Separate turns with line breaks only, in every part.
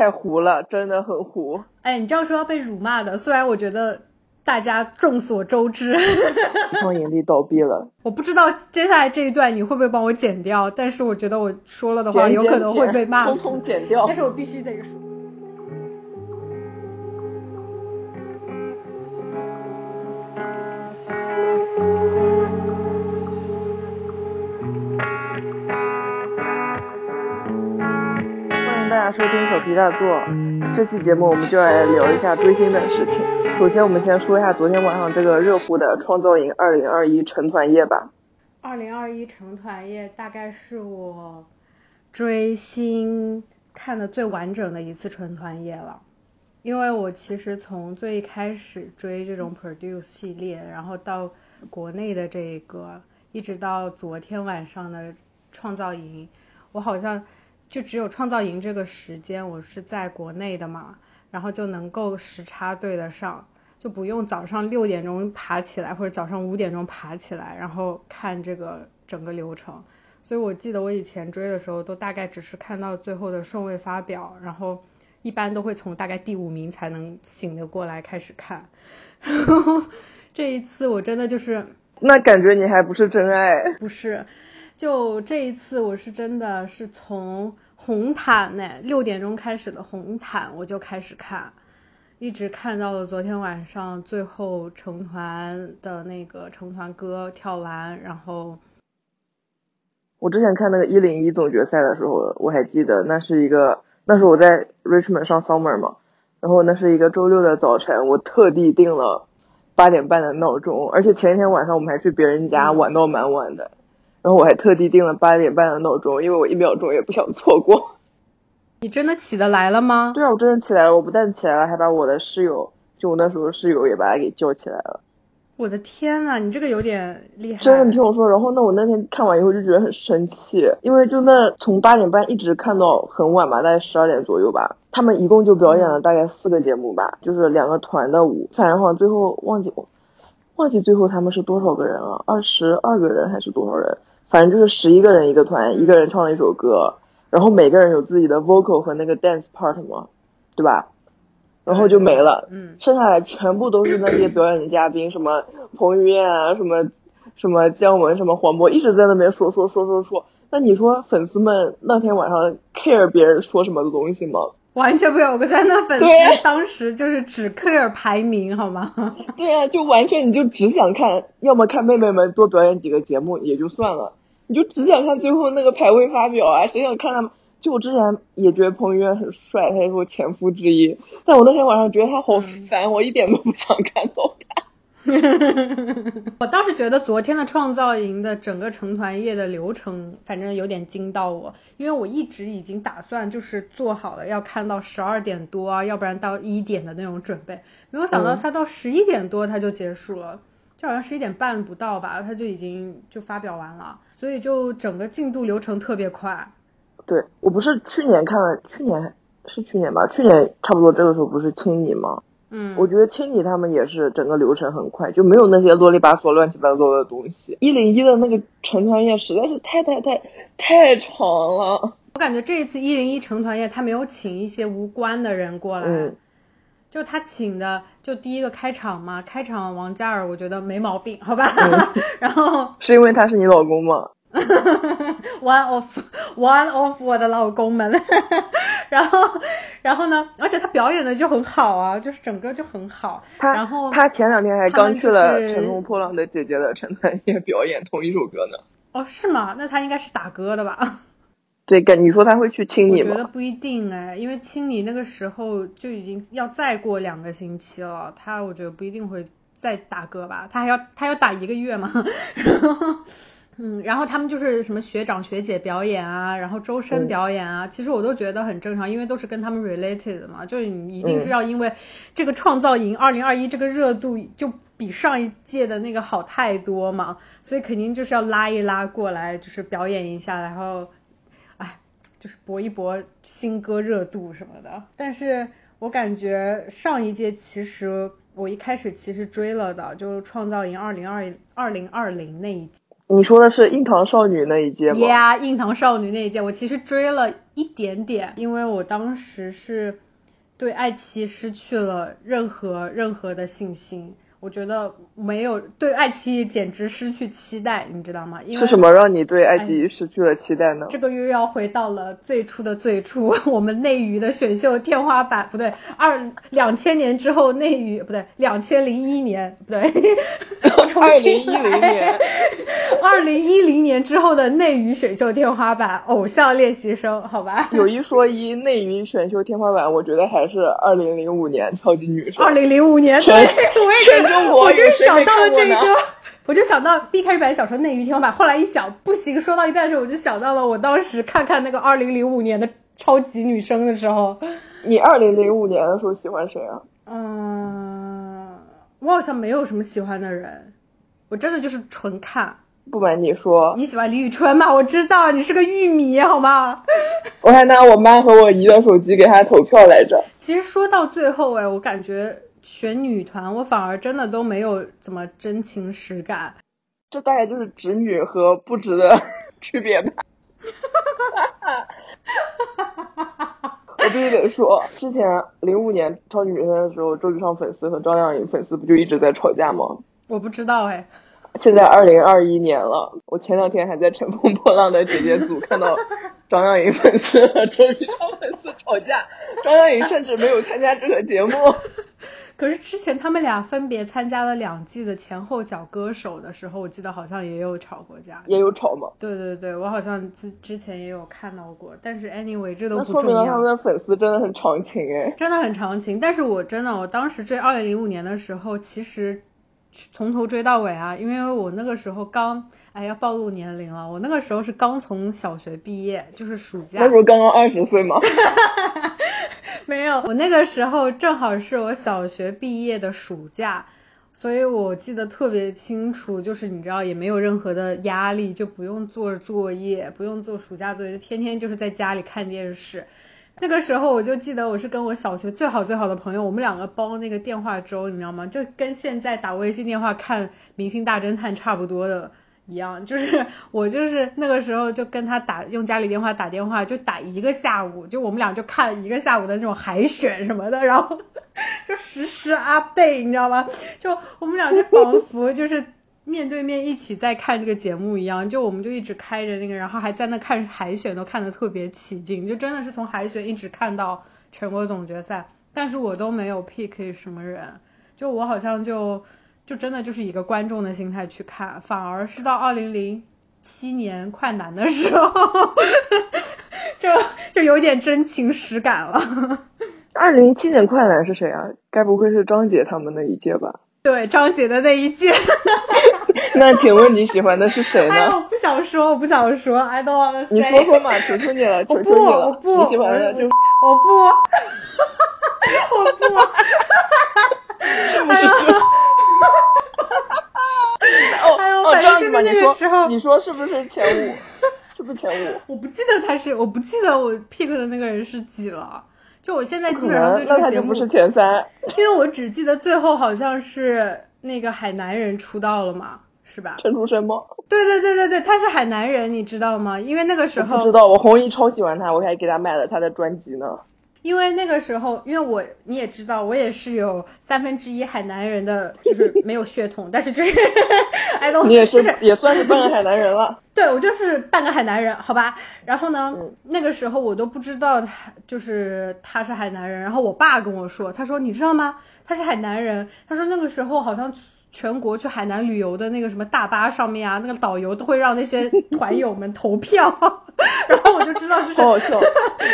太糊了，真的很糊。
哎，你这样说要被辱骂的，虽然我觉得大家众所周知，
创盈利倒闭了。
我不知道接下来这一段你会不会帮我剪掉，但是我觉得我说了的话有可能会被骂
通
死，
通剪掉
但。是我必须得说。
欢迎大家收听手提大作。这期节目我们就来聊一下追星的事情。首先，我们先说一下昨天晚上这个热乎的创造营二零二一成团夜吧。
二零二一成团夜大概是我追星看的最完整的一次成团夜了，因为我其实从最开始追这种 Produce 系列，然后到国内的这个，一直到昨天晚上的创造营，我好像就只有创造营这个时间我是在国内的嘛，然后就能够时差对得上。就不用早上六点钟爬起来，或者早上五点钟爬起来，然后看这个整个流程。所以我记得我以前追的时候，都大概只是看到最后的顺位发表，然后一般都会从大概第五名才能醒得过来开始看。然 后这一次我真的就是
那感觉你还不是真爱。
不是，就这一次我是真的是从红毯呢，六点钟开始的红毯我就开始看。一直看到了昨天晚上最后成团的那个成团歌跳完，然后
我之前看那个一零一总决赛的时候，我还记得那是一个，那时候我在 Richmond 上 summer 嘛，然后那是一个周六的早晨，我特地定了八点半的闹钟，而且前一天晚上我们还去别人家
嗯
玩到蛮晚的，然后我还特地定了八点半的闹钟，因为我一秒钟也不想错过。
你真的起得来了吗？
对啊，我真的起来了，我不但起来了，还把我的室友，就我那时候室友也把他给叫起来了。
我的天呐，你这个有点厉害。
真的，你听我说，然后那我那天看完以后就觉得很生气，因为就那从八点半一直看到很晚吧，大概十二点左右吧。他们一共就表演了大概四个节目吧，就是两个团的舞，反正好像最后忘记忘记最后他们是多少个人了，二十二个人还是多少人？反正就是十一个人一个团，一个人唱了一首歌，然后每个人有自己的 vocal 和那个 dance part 嘛，对吧？然后就没了。
嗯，
剩下来全部都是那些表演的嘉宾，什么彭于晏啊，什么什么姜文，什么黄渤，一直在那边说说说说说。那你说粉丝们那天晚上 care 别人说什么的东西吗？
完全不有，我真的粉丝
对
当时就是只 care 排名，好吗？
对啊，就完全你就只想看，要么看妹妹们多表演几个节目也就算了，你就只想看最后那个排位发表啊，谁想看他们？就我之前也觉得彭于晏很帅，他也是我前夫之一，但我那天晚上觉得他好烦，我一点都不想看到他。
我倒是觉得昨天的创造营的整个成团夜的流程，反正有点惊到我，因为我一直已经打算就是做好了要看到十二点多啊，要不然到一点的那种准备，没有想到
嗯
他到十一点多他就结束了，就好像十一点半不到吧，他就已经就发表完了，所以就整个进度流程特别快。
对我不是去年看了，去年是去年吧，去年差不多这个时候不是青你吗？
嗯，
我觉得青你他们也是整个流程很快，就没有那些啰里吧嗦、乱七八糟的东西。一零一的那个成团夜实在是太太太太长了。
我感觉这一次一零一成团夜他没有请一些无关的人过来。
嗯
就他请的，就第一个开场嘛，开场王嘉尔我觉得没毛病，好吧。
嗯
然后
是因为他是你老公吗？
one of one of 我的老公们，然后然后呢，而且他表演的就很好啊，就是整个就很好。
他
然后
他前两天还刚去了乘风破浪的姐姐的陈团夜表演同一首歌呢。
哦是吗？那他应该是打歌的吧？
对，跟你说他会去青
我
你我？
觉得不一定哎，因为青你那个时候就已经要再过两个星期了，他我觉得不一定会再打歌吧，他还要他要打一个月嘛，然后嗯，然后他们就是什么学长学姐表演啊，然后周深
嗯
表演啊，其实我都觉得很正常，因为都是跟他们 related 的嘛，就是你一定是
嗯
要因为这个创造营二零二一这个热度就比上一届的那个好太多嘛，所以肯定就是要拉一拉过来，就是表演一下，然后。哎，就是搏一搏新歌热度什么的。但是我感觉上一届其实我一开始其实追了的，就是创造营二零二二零二零那一届。
你说的是硬糖少女那一届吗
？Yeah，硬糖少女那一届，我其实追了一点点，因为我当时是对爱奇艺失去了任何任何的信心。我觉得没有对爱奇艺简直失去期待，你知道吗？因为
是什么让你对爱奇艺失去了期待呢？
这个又要回到了最初的最初，我们内娱的选秀天花板，不对，二两千年之后内娱不对，两千零一年不对，
二零一零年，
二零一零年之后的内娱选秀天花板，偶像练习生，好吧？
有一说一，内娱选秀天花板，我觉得还是二零零五年超级女声。
二零零五年，对，我也
全中国
我就
是
想到了这个。我就想到一开始本来想说内娱天花板，后来一想不行，说到一半的时候我就想到了我当时看看那个二零零五年的超级女声的时候，
你二零零五年的时候喜欢谁啊？
嗯，我好像没有什么喜欢的人，我真的就是纯看。
不瞒你说，
你喜欢李宇春吗？我知道你是个玉米，好吗？
我还拿我妈和我姨的手机给她投票来着。
其实说到最后，哎，我感觉选女团，我反而真的都没有怎么真情实感。
这大概就是直女和不直的 区别吧。我必须得说，之前零五年超级女声的时候，周笔畅粉丝和张靓颖粉丝不就一直在吵架吗？
我不知道哎，
现在二零二一年了，我前两天还在《乘风破浪的姐姐组》看到张靓颖粉丝和周笔畅粉丝吵架，张靓颖甚至没有参加这个节目。
可是之前他们俩分别参加了两季的前后脚歌手的时候，我记得好像也有吵过架。
也有吵吗？
对对对，我好像之之前也有看到过，但是 anyway 这都不重要
说明了他们。的粉丝真的很长情哎。
真的很长情，但是我真的，我当时追二零零五年的时候，其实从头追到尾啊，因为我那个时候刚，哎要暴露年龄了，我那个时候是刚从小学毕业，就是暑假
那，不是刚刚二十岁吗？
没有，我那个时候正好是我小学毕业的暑假，所以我记得特别清楚，就是你知道也没有任何的压力，就不用做作业，不用做暑假作业，天天就是在家里看电视。那个时候我就记得我是跟我小学最好最好的朋友，我们两个包那个电话粥，你知道吗？就跟现在打微信电话看《明星大侦探》差不多的一样，就是我就是那个时候就跟他打用家里电话打电话，就打一个下午，就我们俩就看一个下午的那种海选什么的，然后就实时 update，你知道吗？就我们俩就仿佛就是。面对面一起在看这个节目一样，就我们就一直开着那个，然后还在那看海选，都看得特别起劲，就真的是从海选一直看到全国总决赛，但是我都没有 pick 什么人，就我好像就就真的就是一个观众的心态去看，反而是到二零零七年快男的时候，就就有点真情实感了。
二零零七年快男是谁啊？该不会是张杰他们那一届吧？
对张杰的那一届，
那请问你喜欢的是谁呢？
我不想说，我不想说，I don't wanna say。
你说说嘛，求求你了，
我不，
求求你了。
我不，
你喜欢的就
我我不，我不，
是不是就？哦
哎呦
哦，
反
这样子吧，
正就是那
你
个时候
说你说是不是前五？是不是前五？
我不记得他是，我不记得我 pick 的那个人是几了。就我现在基本上对
能，
这个节目
是前三。
因为我只记得最后好像是那个海南人出道了嘛，是吧？
陈楚生吗？
对对对对对，他是海南人，你知道吗？因为那个时候
知道，我红衣超喜欢他，我还给他买了他的专辑呢。
因为那个时候，因为我你也知道，我也是有三分之一海南人的，就是没有血统，但是就是，I don't，
你也
就是是
也算是半个海南人了。
对我就是半个海南人，好吧。然后呢，
嗯
那个时候我都不知道他就是他是海南人，然后我爸跟我说，他说你知道吗？他是海南人。他说那个时候好像全国去海南旅游的那个什么大巴上面啊，那个导游都会让那些 团友们投票，然后我就知道就是
好好笑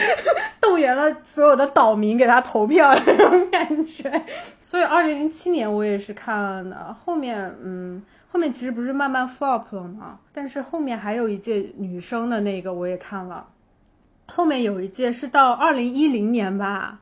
动员了所有的岛民给他投票的那种感觉。所以二零零七年我也是看的，后面嗯。后面其实不是慢慢 flop 了吗？但是后面还有一届女生的那个我也看了，后面有一届是到二零一零年吧，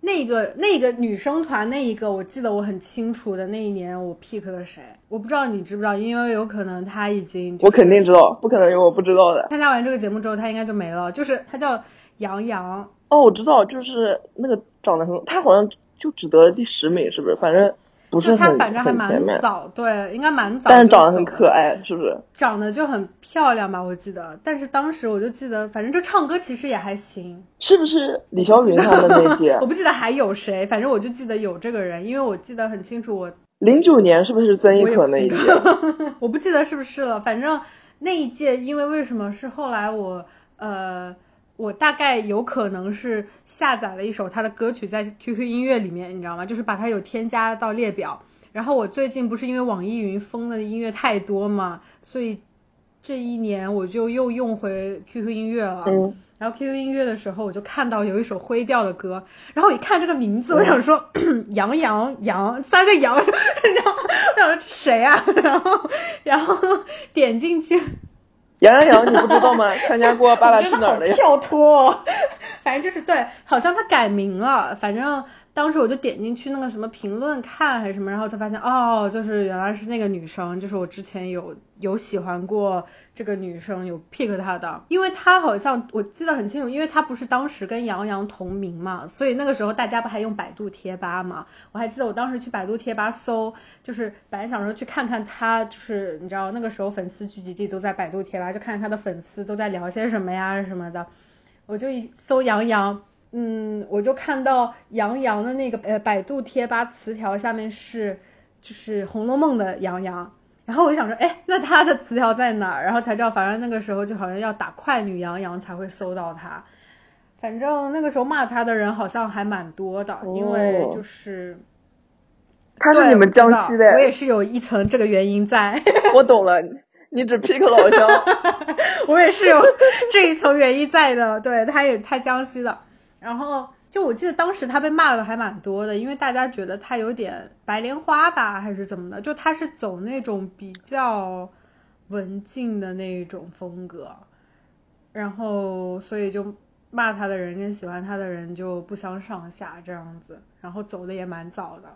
那个那个女生团那一个我记得我很清楚的那一年我 pick 了谁，我不知道你知不知道，因为有可能他已经、就是、
我肯定知道，不可能有我不知道的。
参加完这个节目之后他应该就没了，就是他叫杨洋，
哦，我知道，就是那个长得很，他好像就只得了第十名，是不是？反正不是
反正还蛮早，对，应该蛮早，
但是长得很可，爱，是不是？
长得就很漂亮吧，我记得。但是当时我就记得，反正就唱歌其实也还行。
是不是李霄云他们那届
我？不记得还有谁，反正我就记得有这个人，因为我记得很清楚我，
零九年是不是曾轶可那一届？
我不记得是不是了。反正那一届，因为为什么是后来我呃，我大概有可能是下载了一首他的歌曲在 QQ 音乐里面，你知道吗？就是把它有添加到列表。然后我最近不是因为网易云封的音乐太多嘛，所以这一年我就又用回 QQ 音乐了。
嗯，
然后 QQ 音乐的时候，我就看到有一首灰调的歌，然后我一看这个名字，我想说杨洋杨三个杨，然后我想说这谁啊？然后然后点进去，
杨洋洋你不知道吗？参加过《爸爸去哪儿》的呀。
跳脱、哦，反正就是对，好像他改名了，反正当时我就点进去那个什么评论看还是什么，然后才发现哦，就是原来是那个女生，就是我之前有有喜欢过这个女生，有 pick 她的，因为她好像我记得很清楚，因为她不是当时跟杨洋同名嘛，所以那个时候大家不还用百度贴吧嘛，我还记得我当时去百度贴吧搜，就是本来想说去看看她，就是你知道那个时候粉丝聚集地都在百度贴吧，就看看她的粉丝都在聊些什么呀什么的。我就一搜杨洋，嗯，我就看到杨洋的那个呃百度贴吧词条下面是就是《红楼梦》的杨洋，然后我就想说，哎，那他的词条在哪儿？然后才知道，反正那个时候就好像要打快女杨洋才会搜到他。反正那个时候骂他的人好像还蛮多的，因为
哦
就是
他是你们江西的，
我也是有一层这个原因在。
我懂了，你只 pick 老乡。
我也是有这一层原因在的，对，他也他江西的，然后就我记得当时他被骂的还蛮多的，因为大家觉得他有点白莲花吧，还是怎么的，就他是走那种比较文静的那种风格，然后所以就骂他的人跟喜欢他的人就不相上下这样子，然后走的也蛮早的。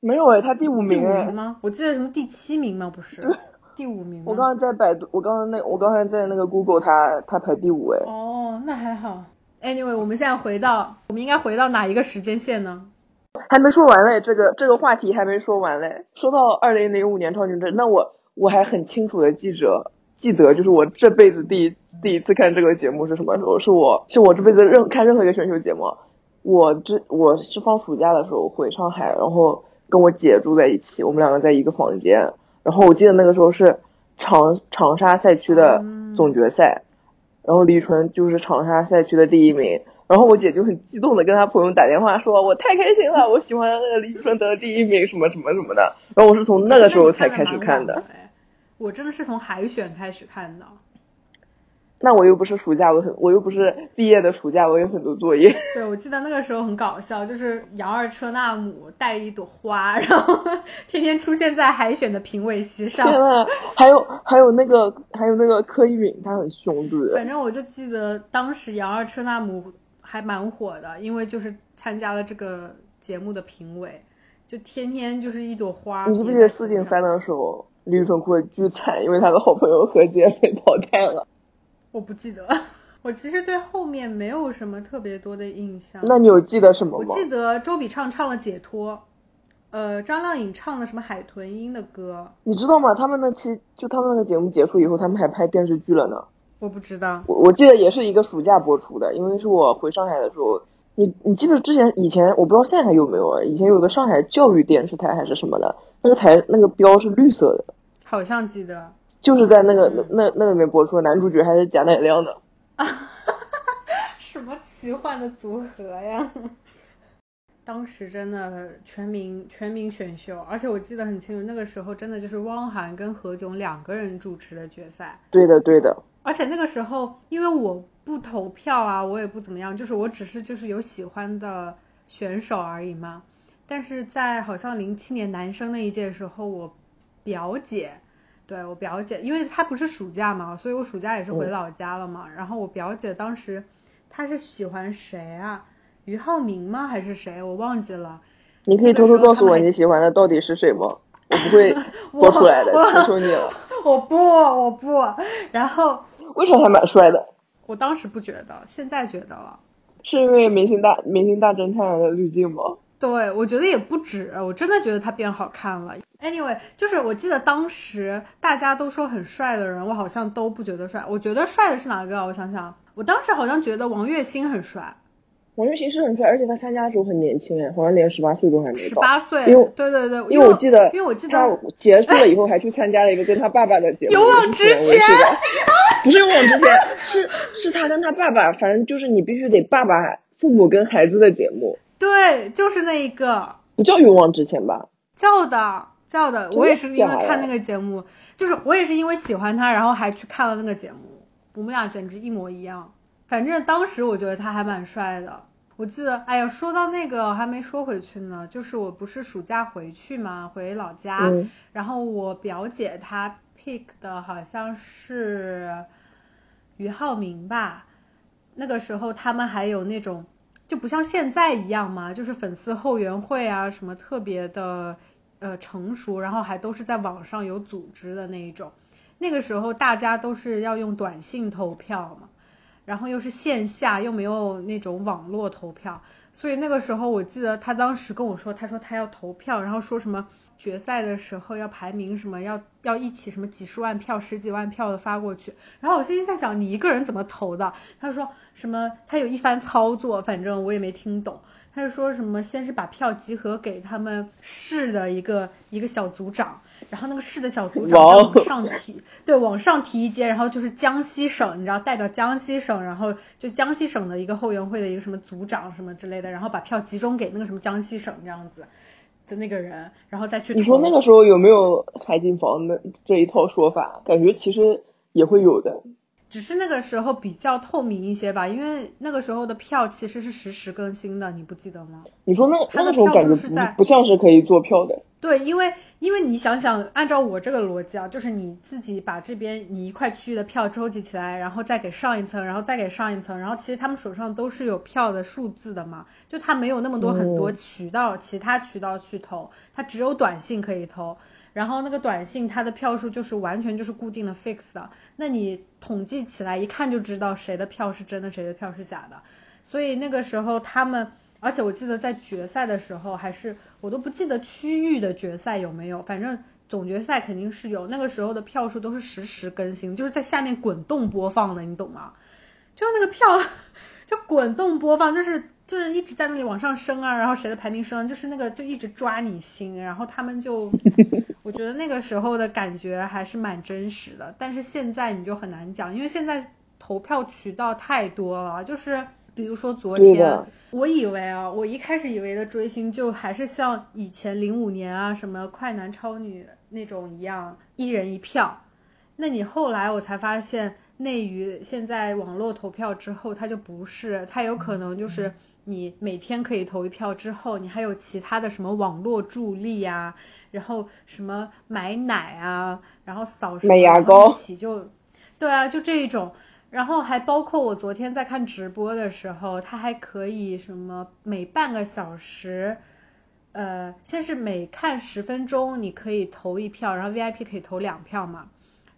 没有哎，他第五名哎
五名。吗？我记得什么第七名吗？不是，第五名。
我刚刚在百度，我刚刚那我刚才在那个 Google 他他排第五哎。
哦，那还好。Anyway，我们现在回到，我们应该回到哪一个时间线呢？
还没说完嘞，这个这个话题还没说完嘞。说到二零零五年超级阵，那我我还很清楚的记着记得，就是我这辈子第一第一次看这个节目是什么时候？是我是我这辈子任看任何一个选秀节目，我这我是放暑假的时候回上海，然后跟我姐住在一起，我们两个在一个房间，然后我记得那个时候是长长沙赛区的总决赛，然后李纯就是长沙赛区的第一名。然后我姐就很激动的跟她朋友打电话说，我太开心了，我喜欢那个李纯得了第一名，什么什么什么的。然后我是从那个时候才开始看的。
我真的是从海选开始看的。
那我又不是暑假，我很我又不是毕业的暑假，我有很多作业。
对，我记得那个时候很搞笑，就是杨二车纳姆带一朵花，然后天天出现在海选的评委席上。
天呐，还有还有那个还有那个柯以敏，他很凶，对不对？
反正我就记得当时杨二车纳姆还蛮火的，因为就是参加了这个节目的评委，就天天就是一朵花。
你记不记得四进三的时候，李宇春哭的巨惨，因为他的好朋友何洁被淘汰了。
我不记得，我其实对后面没有什么特别多的印象。
那你有记得什么吗？
我记得周笔畅唱了《解脱》，呃，张靓颖唱了什么海豚音的歌。
你知道吗？他们那期就他们那个节目结束以后，他们还拍电视剧了呢。
我不知道。
我我记得也是一个暑假播出的，因为是我回上海的时候。你你记得之前以前我不知道现在还有没有啊？以前有个上海教育电视台还是什么的，那个台那个标是绿色的。
好像记得。
就是在那个、嗯、那那里面播出，男主角还是贾乃亮的。
啊，什么奇幻的组合呀！当时真的全民全民选秀，而且我记得很清楚，那个时候真的就是汪涵跟何炅两个人主持的决赛。
对的，对的。
而且那个时候，因为我不投票啊，我也不怎么样，就是我只是就是有喜欢的选手而已嘛。但是在好像零七年男生那一届的时候，我表姐。对我表姐，因为她不是暑假嘛，所以我暑假也是回老家了嘛。嗯、然后我表姐当时她是喜欢谁啊？俞灏明吗？还是谁？我忘记了。
你可以偷偷告诉我你喜欢的到底是谁吗？我不会 播出来的，求求你了。
我不，我不。然后
为啥还蛮帅的？
我当时不觉得，现在觉得了。
是因为明星大明星大侦探的滤镜吗？
对，我觉得也不止，我真的觉得他变好看了。Anyway，就是我记得当时大家都说很帅的人，我好像都不觉得帅。我觉得帅的是哪个？我想想，我当时好像觉得王栎鑫很帅。
王栎鑫是很帅，而且他参加的时候很年轻哎，好像连十八岁都还没到。
十八岁，
因为
对对对，
因为我记得，
因为我记得
他结束了以后还去参加了一个跟他爸爸的节目。
勇往直前。
不是勇往直前，是是他跟他爸爸，反正就是你必须得爸爸、父母跟孩子的节目。
对，就是那一个。
不叫勇往直前吧？
叫的。叫的，我也是因为看那个节目，就是我也是因为喜欢他，然后还去看了那个节目。我们俩简直一模一样。反正当时我觉得他还蛮帅的。我记得，哎呀，说到那个还没说回去呢，就是我不是暑假回去嘛，回老家，然后我表姐她 pick 的好像是俞灏明吧。那个时候他们还有那种就不像现在一样嘛，就是粉丝后援会啊什么特别的。呃，成熟，然后还都是在网上有组织的那一种。那个时候大家都是要用短信投票嘛，然后又是线下，又没有那种网络投票，所以那个时候我记得他当时跟我说，他说他要投票，然后说什么决赛的时候要排名什么，要要一起什么几十万票、十几万票的发过去。然后我心里在想，你一个人怎么投的？他说什么他有一番操作，反正我也没听懂。他是说什么？先是把票集合给他们市的一个一个小组长，然后那个市的小组长往上提，对，往上提一阶，然后就是江西省，你知道代表江西省，然后就江西省的一个后援会的一个什么组长什么之类的，然后把票集中给那个什么江西省这样子的那个人，然后再去。
你说那个时候有没有海景房的这一套说法？感觉其实也会有的。
只是那个时候比较透明一些吧，因为那个时候的票其实是实时更新的，你不记得吗？
你说那那个时候感觉不不像是可以做票的。
对，因为因为你想想，按照我这个逻辑啊，就是你自己把这边你一块区域的票收集起来，然后再给上一层，然后再给上一层，然后其实他们手上都是有票的数字的嘛，就他没有那么多很多渠道，其他渠道去投，他只有短信可以投。然后那个短信它的票数就是完全就是固定的 fix 的，那你统计起来一看就知道谁的票是真的，谁的票是假的。所以那个时候他们，而且我记得在决赛的时候还是我都不记得区域的决赛有没有，反正总决赛肯定是有。那个时候的票数都是实时更新，就是在下面滚动播放的，你懂吗？就那个票 就滚动播放，就是。就是一直在那里往上升啊，然后谁的排名升，就是那个就一直抓你心，然后他们就，我觉得那个时候的感觉还是蛮真实的。但是现在你就很难讲，因为现在投票渠道太多了。就是比如说昨天，我以为啊，我一开始以为的追星就还是像以前零五年啊什么快男超女那种一样，一人一票。那你后来我才发现。内娱现在网络投票之后，它就不是，它有可能就是你每天可以投一票之后，你还有其他的什么网络助力啊，然后什么买奶啊，然后扫
买牙膏
一起就，对啊，就这一种，然后还包括我昨天在看直播的时候，它还可以什么每半个小时，呃，先是每看十分钟你可以投一票，然后 VIP 可以投两票嘛。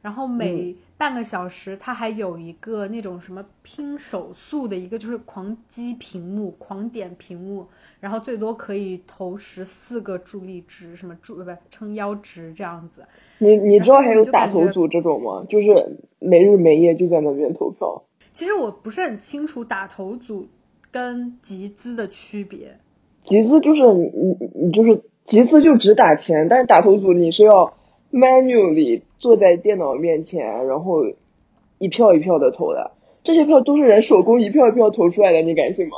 然后每半个小时，它还有一个那种什么拼手速的一个，就是狂击屏幕、狂点屏幕，然后最多可以投十四个助力值，什么助不撑腰值这样子。
你你知道还有打头组这种吗？就是没日没夜就在那边投票。
其实我不是很清楚打头组跟集资的区别。
集资就是你你你就是集资就只打钱，但是打头组你是要。Manually 坐在电脑面前，然后一票一票的投的，这些票都是人手工一票一票投出来的，你敢信吗？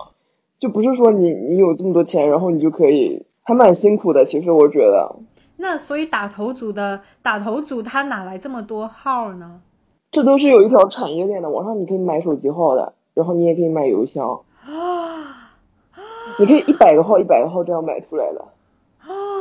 就不是说你你有这么多钱，然后你就可以，还蛮辛苦的。其实我觉得。
那所以打头组的打头组他哪来这么多号呢？
这都是有一条产业链的，网上你可以买手机号的，然后你也可以买邮箱。啊。你可以一百个号一百个号这样买出来的。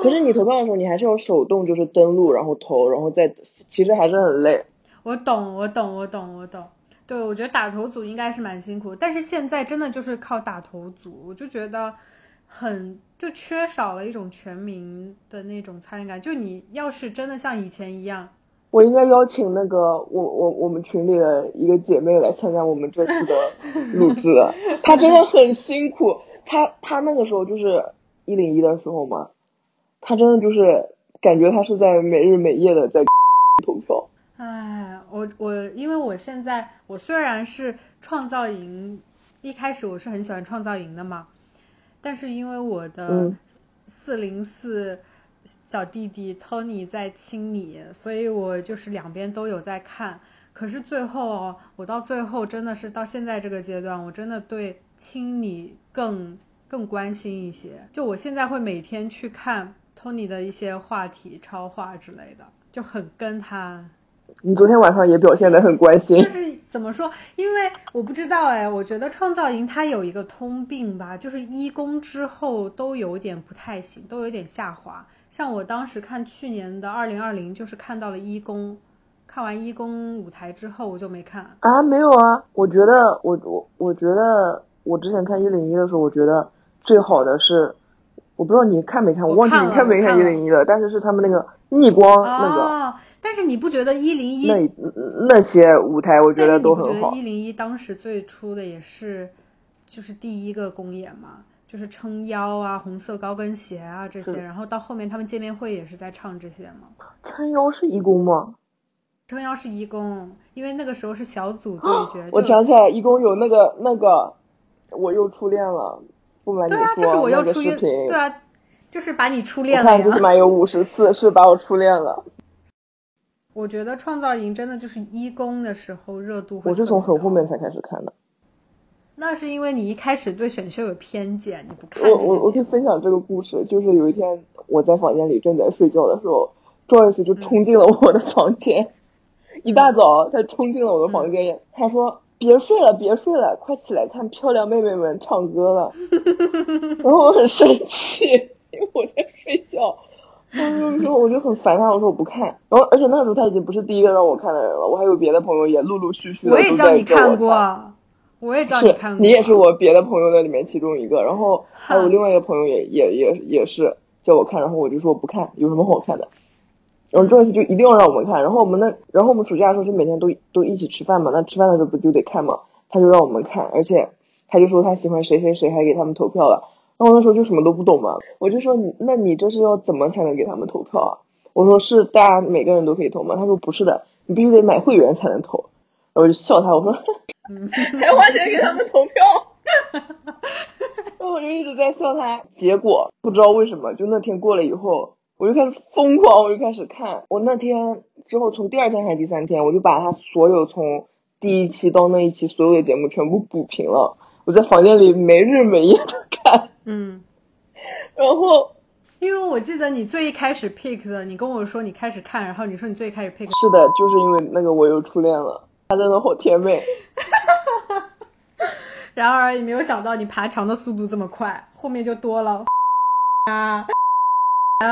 可是你投票的时候，你还是要手动，就是登录，然后投，然后再，其实还是很累。
我懂，我懂，我懂，我懂。对，我觉得打头组应该是蛮辛苦，但是现在真的就是靠打头组，我就觉得很就缺少了一种全民的那种参与感。就你要是真的像以前一样，
我应该邀请那个我我我们群里的一个姐妹来参加我们这次的 录制，她真的很辛苦，她她那个时候就是。一零一的时候嘛，他真的就是感觉他是在每日每夜的在投票。
哎，我我因为我现在我虽然是创造营，一开始我是很喜欢创造营的嘛，但是因为我的
嗯
四零四小弟弟 Tony 在亲你，所以我就是两边都有在看。可是最后哦，我到最后真的是到现在这个阶段，我真的对亲你更更关心一些。就我现在会每天去看 Tony 的一些话题、超话之类的，就很跟他。
你昨天晚上也表现得很关心
就。是怎么说？因为我不知道哎，我觉得创造营它有一个通病吧，就是一公之后都有点不太行，都有点下滑。像我当时看去年的二零二零，就是看到了一公，看完一公舞台之后我就没看。
啊，没有啊，我觉得我我我觉得我之前看一零一的时候，我觉得最好的是，我不知道你看没看，我忘记你看没看一零一了，但是是他们那个逆光那个、
哦，但是你不觉得一零一？
那那些舞台，我觉得都很好
得一。零一当时最初的也是就是第一个公演嘛，就是撑腰啊、红色高跟鞋啊这些，然后到后面他们见面会也是在唱这些嘛。
撑腰是义工吗？
撑腰是义工，因为那个时候是小组对决，
我想起来，义工有那个那个，我又初恋了。不瞒你说，
对啊，就是我又
那个
初恋，
视频，
对啊，就是把你初恋了呀。
看最起码有五十次是把我初恋了。
我觉得创造营真的就是一公的时候热度会
我是从很后面才开始看的。
那是因为你一开始对选秀有偏见，你不看
我我我可以分享这个故事，就是有一天我在房间里正在睡觉的时候，Joyce 就冲进了我的房间，一大早他冲进了我的房间，他说：“别睡了，别睡了，快起来看漂亮妹妹们唱歌了。”然后我很生气，因为我在睡觉。然后我就很烦他，我说我不看。然后而且那个时候他已经不是第一个让我看的人了，我还有别的朋友也陆陆续续的
我也叫你看。过，我也叫你看过。
你也是我别的朋友的里面其中一个，然后还有另外一个朋友也也也也是叫我看，然后我就说我不看，有什么好看的？然后 Joyce 就一定要让我们看，然后我们那然后我们暑假的时候就每天都都一起吃饭嘛，那吃饭的时候不就得看嘛，他就让我们看，而且他就说他喜欢谁谁谁，还给他们投票了。然后那时候就什么都不懂嘛，我就说你那你这是要怎么才能给他们投票啊？我说是大家每个人都可以投吗？他说不是的，你必须得买会员才能投。然后我就笑他，我说还花钱给他们投票。然后我就一直在笑他，结果不知道为什么，就那天过了以后，我就开始疯狂，我就开始看。我那天之后，从第二天还是第三天，我就把他所有从第一期到那一期所有的节目全部补平了。我在房间里没日没夜的看，
嗯，
然后
因为我记得你最一开始 pick 的，你跟我说你开始看，然后你说你最开始 pick
是的，就是因为那个我又初恋了，他真的好甜美。
然而也没有想到你爬墙的速度这么快，后面就多了啊。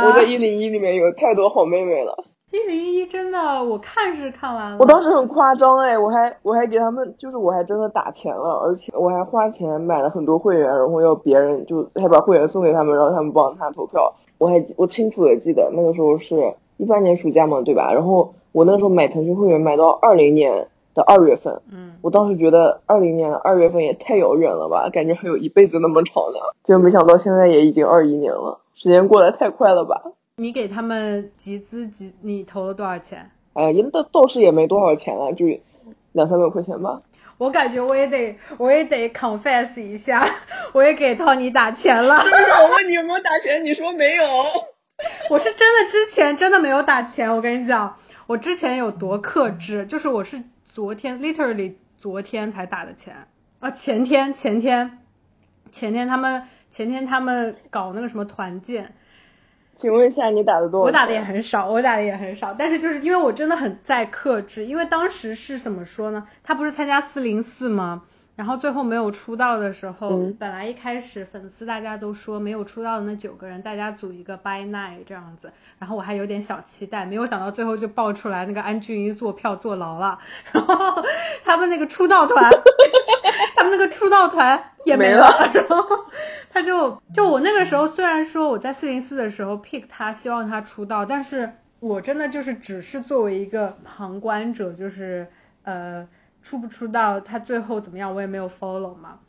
我在一零一里面有太多好妹妹了。
一零一真的，我看是看完了。
我当时很夸张哎，我还我还给他们，就是我还真的打钱了，而且我还花钱买了很多会员，然后要别人就还把会员送给他们，让他们帮他投票。我还我清楚的记得那个时候是一八年暑假嘛，对吧？然后我那时候买腾讯会员买到二零年的二月份，
嗯，
我当时觉得二零年的二月份也太遥远了吧，感觉还有一辈子那么长呢，结果没想到现在也已经二一年了，时间过得太快了吧？
你给他们集资集，你投了多少钱？
哎呀，倒倒是也没多少钱了，就两三百块钱吧。
我感觉我也得，我也得 confess 一下，我也给 Tony 打钱了。
是不是？我问你有没有打钱，你说没有。
我是真的之前真的没有打钱，我跟你讲，我之前有多克制，就是我是昨天 literally 昨天才打的钱啊，前天前天前天他们前天他们搞那个什么团建，
请问一下，你打的多？
我打的也很少，我打的也很少，但是就是因为我真的很在克制，因为当时是怎么说呢？他不是参加四零四吗？然后最后没有出道的时候，
嗯。
本来一开始粉丝大家都说没有出道的那九个人，大家组一个 by night 这样子，然后我还有点小期待，没有想到最后就爆出来那个安俊一坐票坐牢了，然后他们那个出道团，他们那个出道团也没
没
了，然后他就就我那个时候虽然说我在四零四的时候 pick 他，希望他出道，但是我真的就是只是作为一个旁观者，就是呃出不出道，他最后怎么样我也没有 follow 嘛。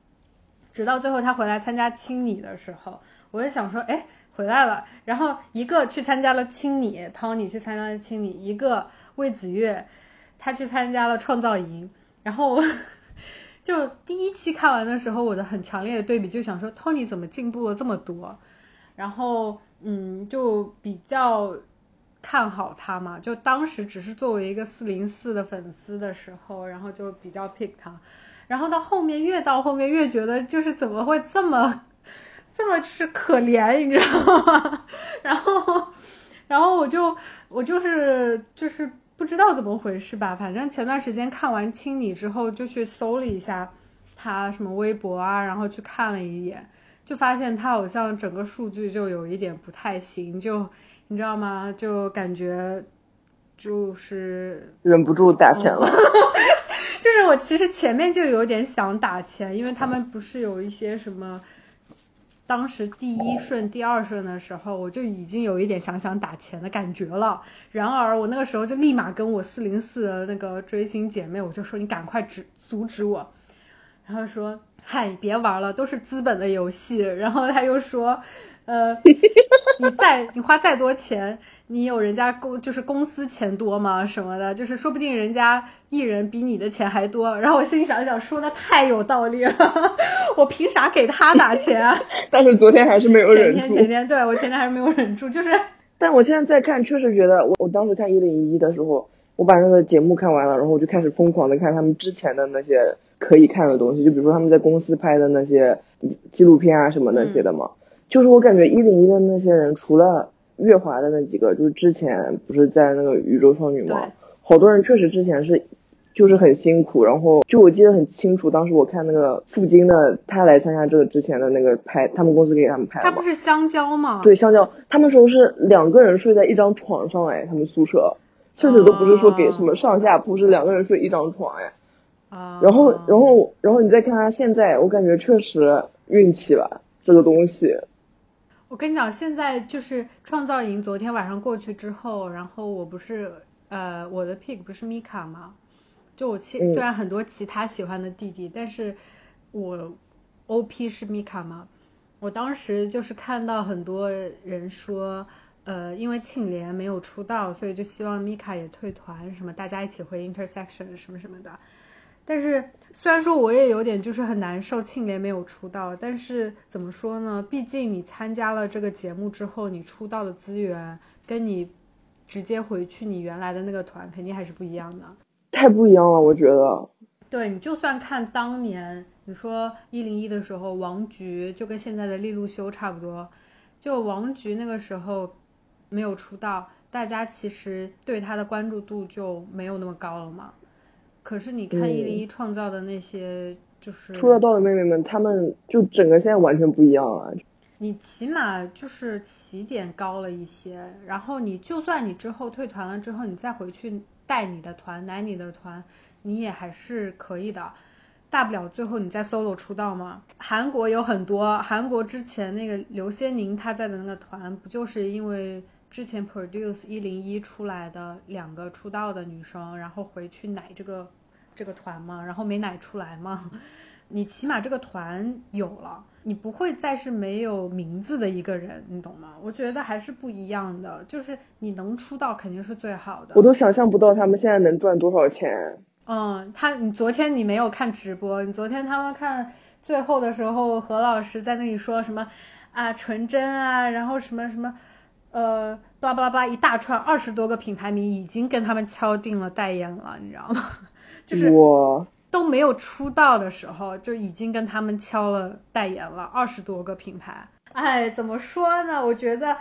直到最后他回来参加青你的时候，我就想说，哎，回来了。然后一个去参加了青你，Tony 去参加了青你，一个魏子越他去参加了创造营。然后就第一期看完的时候，我的很强烈的对比就想说，Tony 怎么进步了这么多？然后嗯，就比较看好他嘛。就当时只是作为一个四零四的粉丝的时候，然后就比较 pick 他。然后到后面越到后面越觉得就是怎么会这么这么就是可怜，你知道吗？然后然后我就我就是就是不知道怎么回事吧，反正前段时间看完清理之后就去搜了一下他什么微博啊，然后去看了一眼，就发现他好像整个数据就有一点不太行，就你知道吗？就感觉就是
忍不住打钱了。
就是我其实前面就有点想打钱，因为他们不是有一些什么，当时第一顺、第二顺的时候，我就已经有一点想想打钱的感觉了。然而我那个时候就立马跟我四零四的那个追星姐妹，我就说你赶快止阻止我。然后说嗨，别玩了，都是资本的游戏。然后他又说。呃，你再你花再多钱，你有人家公就是公司钱多吗？什么的，就是说不定人家艺人比你的钱还多。然后我心里想一想，说的太有道理了，我凭啥给他打钱？
但是昨天还是没有忍
住。前天前天，对我前天还是没有忍住，就是。
但我现在在看，确实觉得我我当时看一零一的时候，我把那个节目看完了，然后我就开始疯狂的看他们之前的那些可以看的东西，就比如说他们在公司拍的那些纪录片啊什么那些的嘛。就是我感觉一零一的那些人，除了月华的那几个，就是之前不是在那个宇宙少女吗？好多人确实之前是，就是很辛苦。然后就我记得很清楚，当时我看那个付金的，他来参加这个之前的那个拍，他们公司给他们拍。
他不是香蕉吗？
对，香蕉。他们说是两个人睡在一张床上哎，他们宿舍，甚至都不是说给什么上下铺，是两个人睡一张床哎。
啊。
然后，然后，然后你再看他现在，我感觉确实运气吧，这个东西。
我跟你讲，现在就是创造营昨天晚上过去之后，然后我不是呃我的 pick 不是米卡吗？就我其虽然很多其他喜欢的弟弟，但是我 OP 是米卡吗？我当时就是看到很多人说，呃因为庆怜没有出道，所以就希望米卡也退团，什么大家一起回 intersection 什么什么的。但是虽然说我也有点就是很难受，庆怜没有出道，但是怎么说呢？毕竟你参加了这个节目之后，你出道的资源跟你直接回去你原来的那个团肯定还是不一样的。
太不一样了，我觉得。
对你就算看当年你说一零一的时候，王菊就跟现在的利路修差不多，就王菊那个时候没有出道，大家其实对他的关注度就没有那么高了嘛。可是你看一零一创造的那些，就是
出了道的妹妹们，她们就整个现在完全不一样了。
你起码就是起点高了一些，然后你就算你之后退团了之后，你再回去带你的团，奶你的团，你也还是可以的。大不了最后你再 solo 出道嘛。韩国有很多，韩国之前那个刘仙宁她在的那个团，不就是因为。之前 produce 一零一出来的两个出道的女生，然后回去奶这个这个团嘛，然后没奶出来嘛。你起码这个团有了，你不会再是没有名字的一个人，你懂吗？我觉得还是不一样的，就是你能出道肯定是最好的。
我都想象不到他们现在能赚多少钱。
嗯，他你昨天你没有看直播，你昨天他们看最后的时候，何老师在那里说什么啊纯真啊，然后什么什么。呃，巴拉巴拉巴拉一大串，二十多个品牌名已经跟他们敲定了代言了，你知道吗？就是
我
都没有出道的时候就已经跟他们敲了代言了，二十多个品牌。哎，怎么说呢？我觉得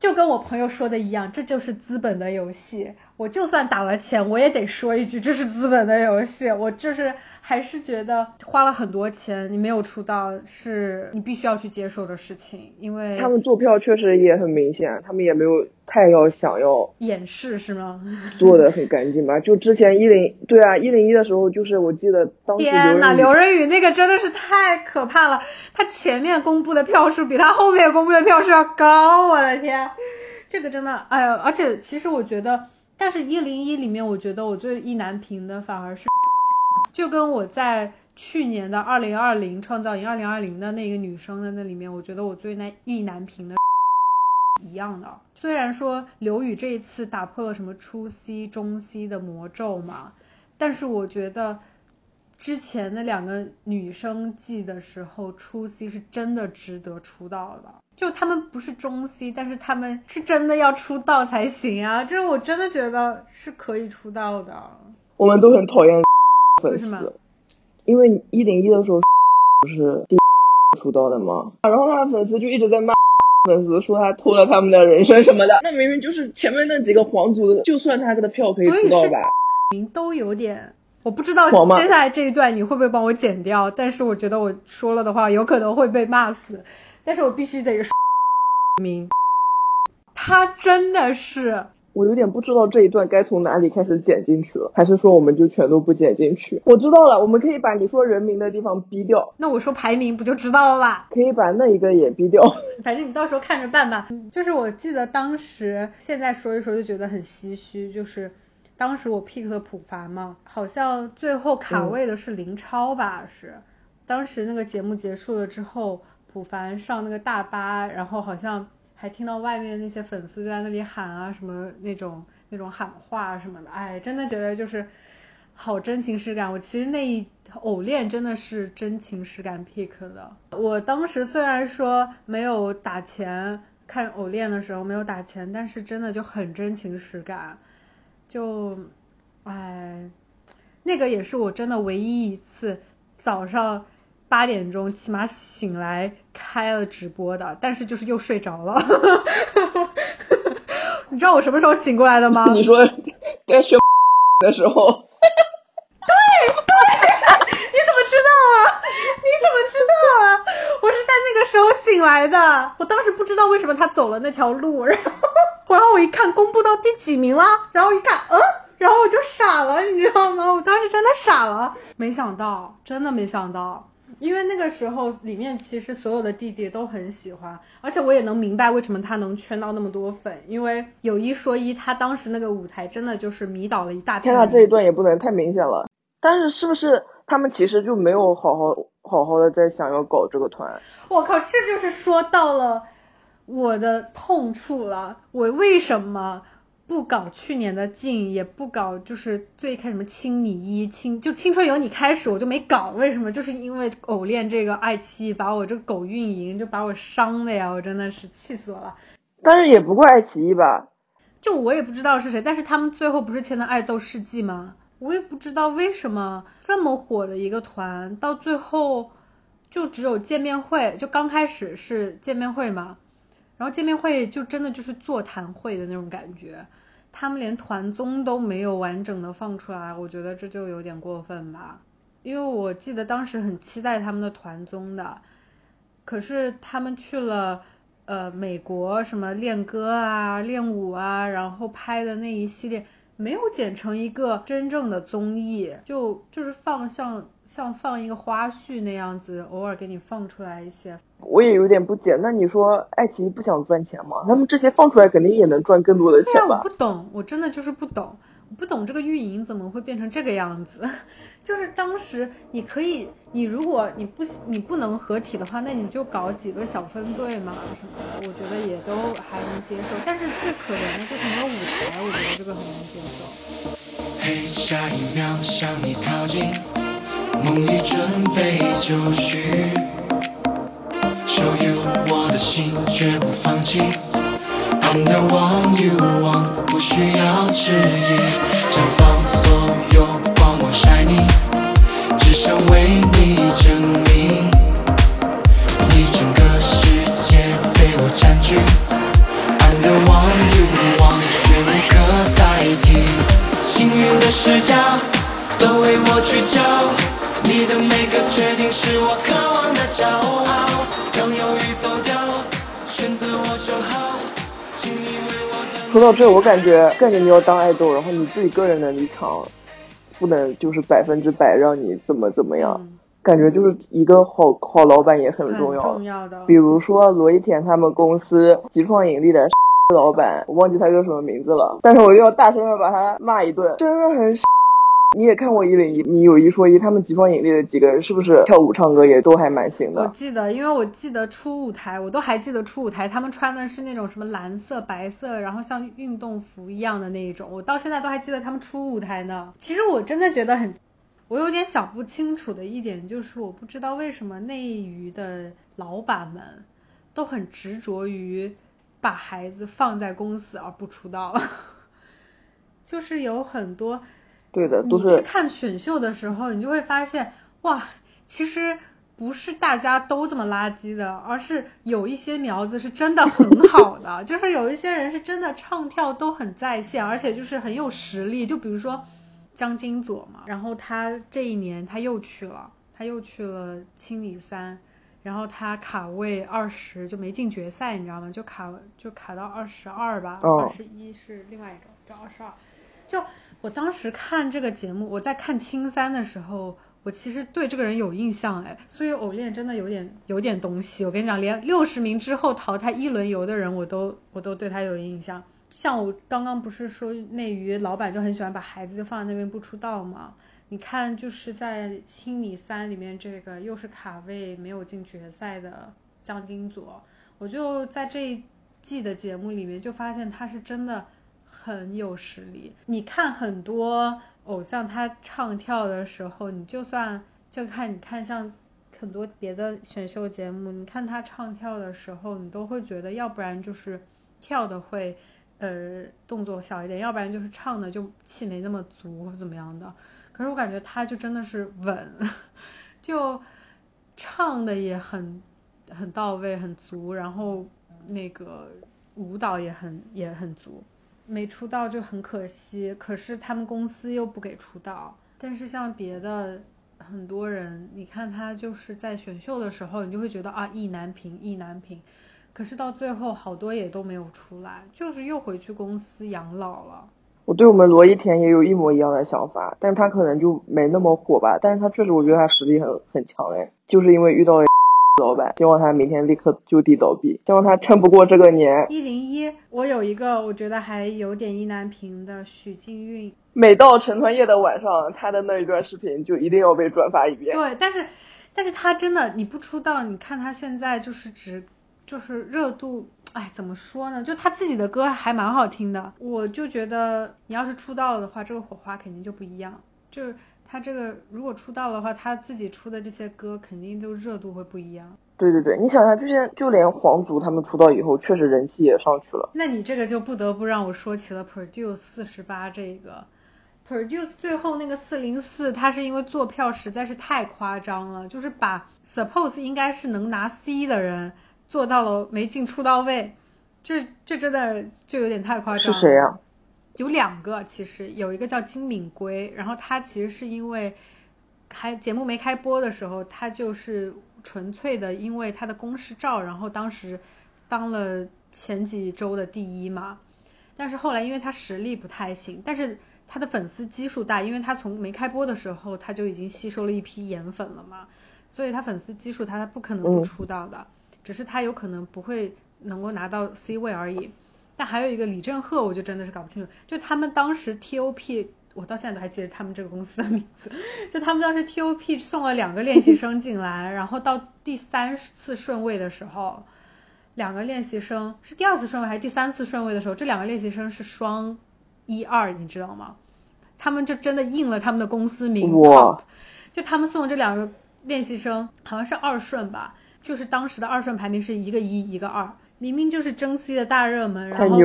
就跟我朋友说的一样，这就是资本的游戏。我就算打了钱，我也得说一句，这是资本的游戏。我就是。还是觉得花了很多钱，你没有出道是你必须要去接受的事情，因为
他们做票确实也很明显，他们也没有太要想要
掩饰是吗？
做的很干净吧？就之前一零对啊一零一的时候，就是我记得当时
天呐，刘仁宇那个真的是太可怕了，他前面公布的票数比他后面公布的票数要高，我的天，这个真的，哎呀，而且其实我觉得，但是一零一里面，我觉得我最意难平的反而是。就跟我在去年的二零二零创造营二零二零的那个女生的那里面，我觉得我最难意难平的一样的。虽然说刘宇这一次打破了什么初 C 中 C 的魔咒嘛，但是我觉得。之前那两个女生季的时候，出 C 是真的值得出道的。就他们不是中 C，但是他们是真的要出道才行啊！就是我真的觉得是可以出道的。
我们都很讨厌粉丝，因为一零一的时候不是第出道的吗？然后他的粉丝就一直在骂粉丝，说他偷了他们的人生什么的。那明明就是前面那几个皇族的，就算他这个票可以出道吧，
都有点。我不知道接下来这一段你会不会帮我剪掉，但是我觉得我说了的话有可能会被骂死，但是我必须得说明，他真的是，
我有点不知道这一段该从哪里开始剪进去了，还是说我们就全都不剪进去？我知道了，我们可以把你说人名的地方逼掉，
那我说排名不就知道了吧？
可以把那一个也逼掉，
反正你到时候看着办吧。就是我记得当时，现在说一说就觉得很唏嘘，就是。当时我 pick 的普凡嘛，好像最后卡位的是林超吧？是，当时那个节目结束了之后，普凡上那个大巴，然后好像还听到外面那些粉丝就在那里喊啊什么那种那种喊话什么的，哎，真的觉得就是好真情实感。我其实那一偶练真的是真情实感 pick 的。我当时虽然说没有打钱看偶练的时候没有打钱，但是真的就很真情实感。就，哎，那个也是我真的唯一一次早上八点钟起码醒来开了直播的，但是就是又睡着了。你知道我什么时候醒过来的吗？
你说该学的时候。
对对，你怎么知道啊？你怎么知道啊？我是在那个时候醒来的，我当时不知道为什么他走了那条路，然后。然后我一看公布到第几名了，然后一看，嗯，然后我就傻了，你知道吗？我当时真的傻了，没想到，真的没想到，因为那个时候里面其实所有的弟弟都很喜欢，而且我也能明白为什么他能圈到那么多粉，因为有一说一，他当时那个舞台真的就是迷倒了一大片。
天呐，这一段也不能太明显了。但是是不是他们其实就没有好好好好的在想要搞这个团？
我靠，这就是说到了。我的痛处了，我为什么不搞去年的镜，也不搞就是最开始什么青你一青就青春有你开始我就没搞，为什么？就是因为偶练这个爱奇艺把我这个狗运营就把我伤的呀，我真的是气死我了。
但是也不怪爱奇艺吧？
就我也不知道是谁，但是他们最后不是签的爱豆世纪吗？我也不知道为什么这么火的一个团，到最后就只有见面会，就刚开始是见面会嘛。然后见面会就真的就是座谈会的那种感觉，他们连团综都没有完整的放出来，我觉得这就有点过分吧。因为我记得当时很期待他们的团综的，可是他们去了呃美国什么练歌啊、练舞啊，然后拍的那一系列。没有剪成一个真正的综艺，就就是放像像放一个花絮那样子，偶尔给你放出来一些。
我也有点不解，那你说爱奇艺不想赚钱吗？他们这些放出来肯定也能赚更多的钱
吧？我不懂，我真的就是不懂。我不懂这个运营怎么会变成这个样子，就是当时你可以，你如果你不你不能合体的话，那你就搞几个小分队嘛什么的，我觉得也都还能接受。但是最可怜的就是没有舞台，我觉得这个很下一秒向你靠近，梦已准备就绪，Show you 我的心绝不放弃。
到这，我感觉感觉你要当爱豆，然后你自己个人能力强，不能就是百分之百让你怎么怎么样。感觉就是一个好好老板也很重要。
重要的。
比如说罗一田他们公司极创引力的老板，我忘记他叫什么名字了，但是我又要大声的把他骂一顿，真的很。你也看过一零一，你有一说一，他们吉方引力的几个人是不是跳舞唱歌也都还蛮行的？
我记得，因为我记得初舞台，我都还记得初舞台，他们穿的是那种什么蓝色、白色，然后像运动服一样的那一种，我到现在都还记得他们初舞台呢。其实我真的觉得很，我有点想不清楚的一点就是，我不知道为什么内娱的老板们都很执着于把孩子放在公司而不出道，就是有很多。
对的，
你去看选秀的时候，你就会发现，哇，其实不是大家都这么垃圾的，而是有一些苗子是真的很好的，就是有一些人是真的唱跳都很在线，而且就是很有实力。就比如说江金佐嘛，然后他这一年他又去了，他又去了青你三，然后他卡位二十就没进决赛，你知道吗？就卡就卡到二十二吧，二十一是另外一个，这二十二，就。我当时看这个节目，我在看青三的时候，我其实对这个人有印象哎，所以偶练真的有点有点东西。我跟你讲，连六十名之后淘汰一轮游的人，我都我都对他有印象。像我刚刚不是说内娱老板就很喜欢把孩子就放在那边不出道吗？你看就是在青你三里面这个又是卡位没有进决赛的江金佐，我就在这一季的节目里面就发现他是真的。很有实力，你看很多偶像他唱跳的时候，你就算就看你看像很多别的选秀节目，你看他唱跳的时候，你都会觉得要不然就是跳的会呃动作小一点，要不然就是唱的就气没那么足或怎么样的。可是我感觉他就真的是稳，就唱的也很很到位很足，然后那个舞蹈也很也很足。没出道就很可惜，可是他们公司又不给出道。但是像别的很多人，你看他就是在选秀的时候，你就会觉得啊意难平，意难平。可是到最后好多也都没有出来，就是又回去公司养老了。
我对我们罗一田也有一模一样的想法，但是他可能就没那么火吧。但是他确实，我觉得他实力很很强哎，就是因为遇到了。老板，希望他明天立刻就地倒闭，希望他撑不过这个年。
一零一，我有一个我觉得还有点意难平的许靖韵。
每到成团夜的晚上，他的那一段视频就一定要被转发一遍。
对，但是但是他真的，你不出道，你看他现在就是只就是热度，哎，怎么说呢？就他自己的歌还蛮好听的，我就觉得你要是出道的话，这个火花肯定就不一样，就是。他这个如果出道的话，他自己出的这些歌肯定都热度会不一样。
对对对，你想想，就像就连皇族他们出道以后，确实人气也上去了。
那你这个就不得不让我说起了 Produce 四十八这个，Produce 最后那个四零四，他是因为坐票实在是太夸张了，就是把 Suppose 应该是能拿 C 的人做到了没进出道位，这这真的就有点太夸张。
是谁呀？
有两个，其实有一个叫金敏圭，然后他其实是因为开节目没开播的时候，他就是纯粹的因为他的公示照，然后当时当了前几周的第一嘛。但是后来因为他实力不太行，但是他的粉丝基数大，因为他从没开播的时候他就已经吸收了一批颜粉了嘛，所以他粉丝基数他他不可能不出道的，只是他有可能不会能够拿到 C 位而已。但还有一个李正赫，我就真的是搞不清楚。就他们当时 TOP，我到现在都还记得他们这个公司的名字。就他们当时 TOP 送了两个练习生进来，然后到第三次顺位的时候，两个练习生是第二次顺位还是第三次顺位的时候，这两个练习生是双一二，你知道吗？他们就真的应了他们的公司名。
哇！
就他们送的这两个练习生好像是二顺吧，就是当时的二顺排名是一个一，一个二。明明就是争 C 的大热门，然后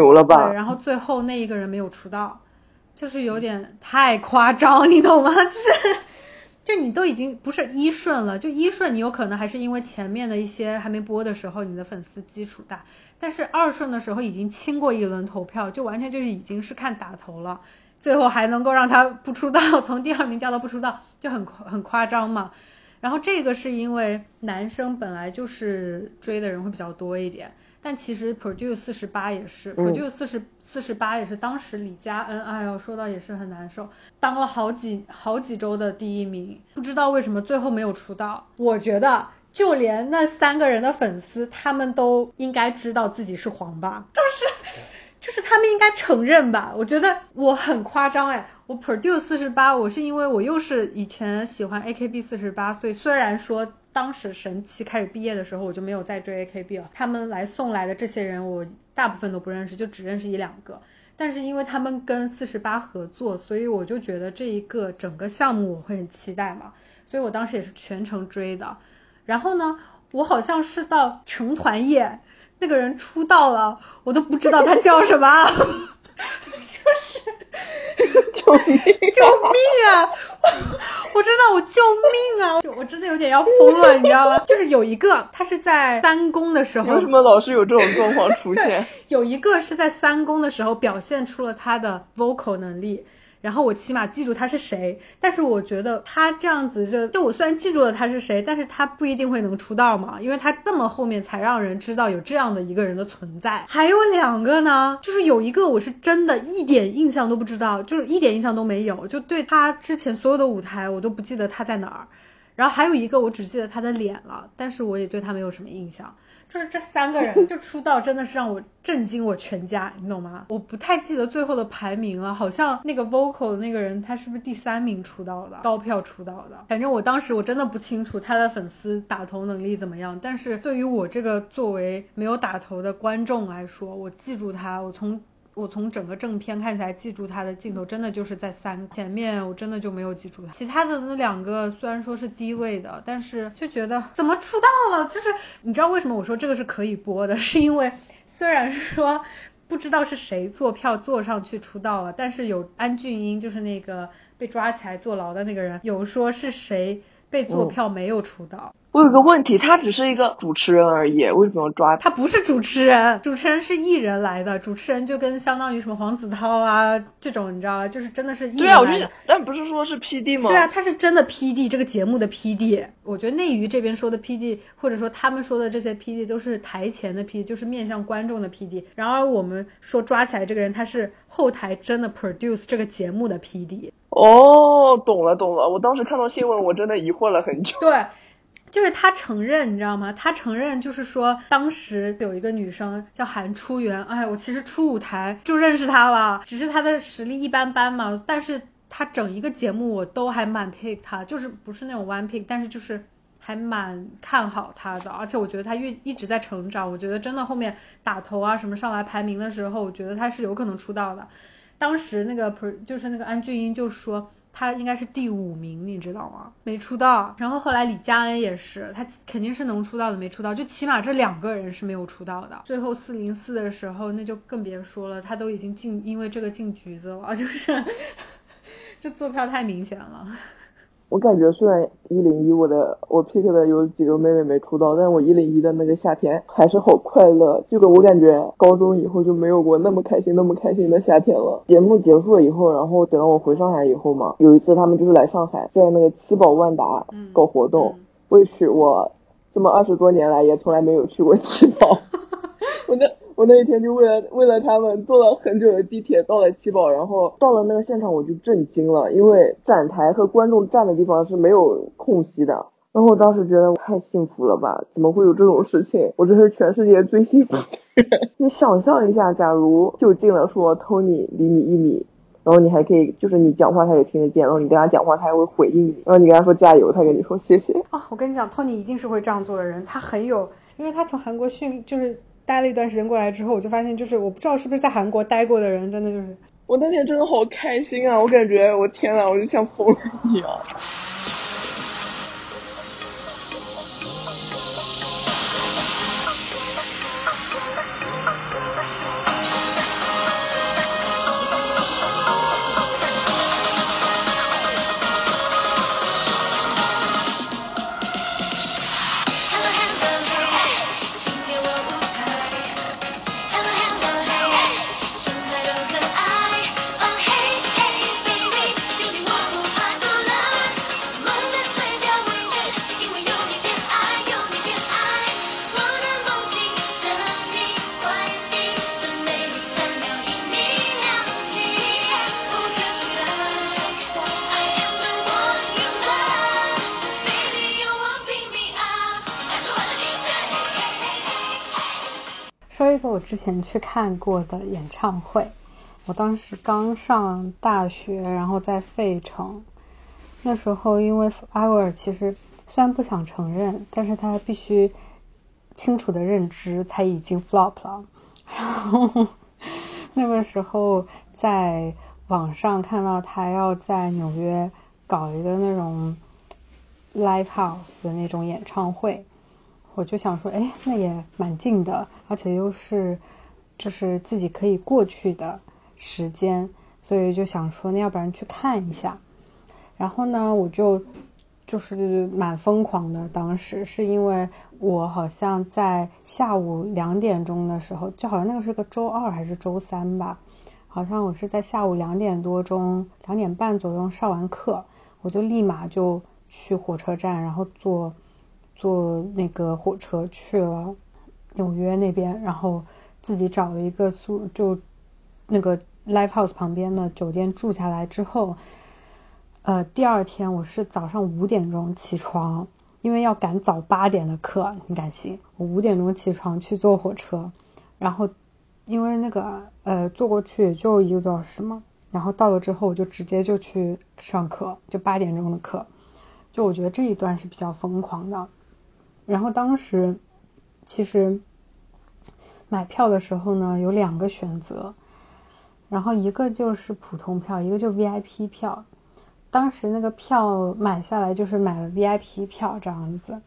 对，然后最后那一个人没有出道，就是有点太夸张，你懂吗？就是，就你都已经不是一顺了，就一顺你有可能还是因为前面的一些还没播的时候你的粉丝基础大，但是二顺的时候已经清过一轮投票，就完全就是已经是看打头了，最后还能够让他不出道，从第二名降到不出道，就很很夸张嘛。然后这个是因为男生本来就是追的人会比较多一点。但其实 Produce 四十八也是，Produce 四十四十八也是当时李佳恩，哎呦说到也是很难受，当了好几好几周的第一名，不知道为什么最后没有出道。我觉得就连那三个人的粉丝，他们都应该知道自己是黄吧，就是 就是他们应该承认吧？我觉得我很夸张哎，我 produce 四十八，我是因为我又是以前喜欢 AKB 四十八，所以虽然说当时神奇开始毕业的时候，我就没有再追 AKB 了。他们来送来的这些人，我大部分都不认识，就只认识一两个。但是因为他们跟四十八合作，所以我就觉得这一个整个项目我会很期待嘛，所以我当时也是全程追的。然后呢，我好像是到成团夜。那个人出道了，我都不知道他叫什么，
救命
救命啊！我真的我救命啊！就我真的有点要疯了，你知道吗？就是有一个他是在三公的时候，
为什么老是有这种状况出现？
有一个是在三公的时候表现出了他的 vocal 能力。然后我起码记住他是谁，但是我觉得他这样子就就我虽然记住了他是谁，但是他不一定会能出道嘛，因为他这么后面才让人知道有这样的一个人的存在。还有两个呢，就是有一个我是真的一点印象都不知道，就是一点印象都没有，就对他之前所有的舞台我都不记得他在哪儿。然后还有一个我只记得他的脸了，但是我也对他没有什么印象。就是这三个人 就出道，真的是让我震惊我全家，你懂吗？我不太记得最后的排名了，好像那个 vocal 那个人他是不是第三名出道的，高票出道的。反正我当时我真的不清楚他的粉丝打头能力怎么样，但是对于我这个作为没有打头的观众来说，我记住他，我从。我从整个正片看起来，记住他的镜头真的就是在三前面，我真的就没有记住他。其他的那两个虽然说是低位的，但是就觉得怎么出道了？就是你知道为什么我说这个是可以播的？是因为虽然说不知道是谁坐票坐上去出道了，但是有安俊英，就是那个被抓起来坐牢的那个人，有说是谁被坐票没有出道。
我有个问题，他只是一个主持人而已，为什么要抓
他？不是主持人，主持人是艺人来的，主持人就跟相当于什么黄子韬啊这种，你知道吧？就是真的是艺人
来的。但不是说是 P D 吗？
对啊，他是真的 P D，这个节目的 P D。我觉得内娱这边说的 P D，或者说他们说的这些 P D 都是台前的 P D，就是面向观众的 P D。然而我们说抓起来这个人，他是后台真的 produce 这个节目的 P D。
哦，懂了懂了，我当时看到新闻，我真的疑惑了很久。
对。就是他承认，你知道吗？他承认，就是说当时有一个女生叫韩初元，哎，我其实初舞台就认识她了，只是她的实力一般般嘛。但是她整一个节目我都还蛮 pick 她，就是不是那种 one pick，但是就是还蛮看好她的。而且我觉得她越一直在成长，我觉得真的后面打头啊什么上来排名的时候，我觉得她是有可能出道的。当时那个 per 就是那个安俊英就说。他应该是第五名，你知道吗？没出道。然后后来李佳恩也是，他肯定是能出道的，没出道。就起码这两个人是没有出道的。最后四零四的时候，那就更别说了，他都已经进，因为这个进局子了，就是 这坐票太明显了。
我感觉虽然一零一我的我 pick 的有几个妹妹没出道，但是我一零一的那个夏天还是好快乐。这个我感觉高中以后就没有过那么开心那么开心的夏天了。节目结束了以后，然后等到我回上海以后嘛，有一次他们就是来上海，在那个七宝万达搞活动，我也去。我这么二十多年来也从来没有去过七宝，我那。我那一天就为了为了他们坐了很久的地铁到了七宝，然后到了那个现场我就震惊了，因为展台和观众站的地方是没有空隙的。然后我当时觉得太幸福了吧，怎么会有这种事情？我这是全世界最幸福的人。你想象一下，假如就近了说 Tony 离你一米，然后你还可以就是你讲话他也听得见，然后你跟他讲话他还会回应你，然后你跟他说加油，他跟你说谢谢。
啊，我跟你讲，Tony 一定是会这样做的人，他很有，因为他从韩国训就是。待了一段时间过来之后，我就发现，就是我不知道是不是在韩国待过的人，真的就是，
我那天真的好开心啊！我感觉我天呐，我就像疯了一样。
之前去看过的演唱会。我当时刚上大学，然后在费城。那时候因为 Forever 其实虽然不想承认，但是他必须清楚的认知他已经 flop 了。然后那个时候在网上看到他要在纽约搞一个那种 live house 的那种演唱会，我就想说，哎，那也蛮近的，而且又是就是自己可以过去的。时间，所以就想说，那要不然去看一下。然后呢，我就就是蛮疯狂的。当时是因为我好像在下午两点钟的时候，就好像那个是个周二还是周三吧，好像我是在下午两点多钟、两点半左右上完课，我就立马就去火车站，然后坐坐那个火车去了纽约那边，然后自己找了一个宿就。那个 live house 旁边的酒店住下来之后，呃，第二天我是早上五点钟起床，因为要赶早八点的课，你敢信？我五点钟起床去坐火车，然后因为那个呃坐过去也就一个多小时嘛，然后到了之后我就直接就去上课，就八点钟的课，就我觉得这一段是比较疯狂的。然后当时其实买票的时候呢，有两个选择。然后一个就是普通票，一个就 VIP 票。当时那个票买下来就是买了 VIP 票这样子。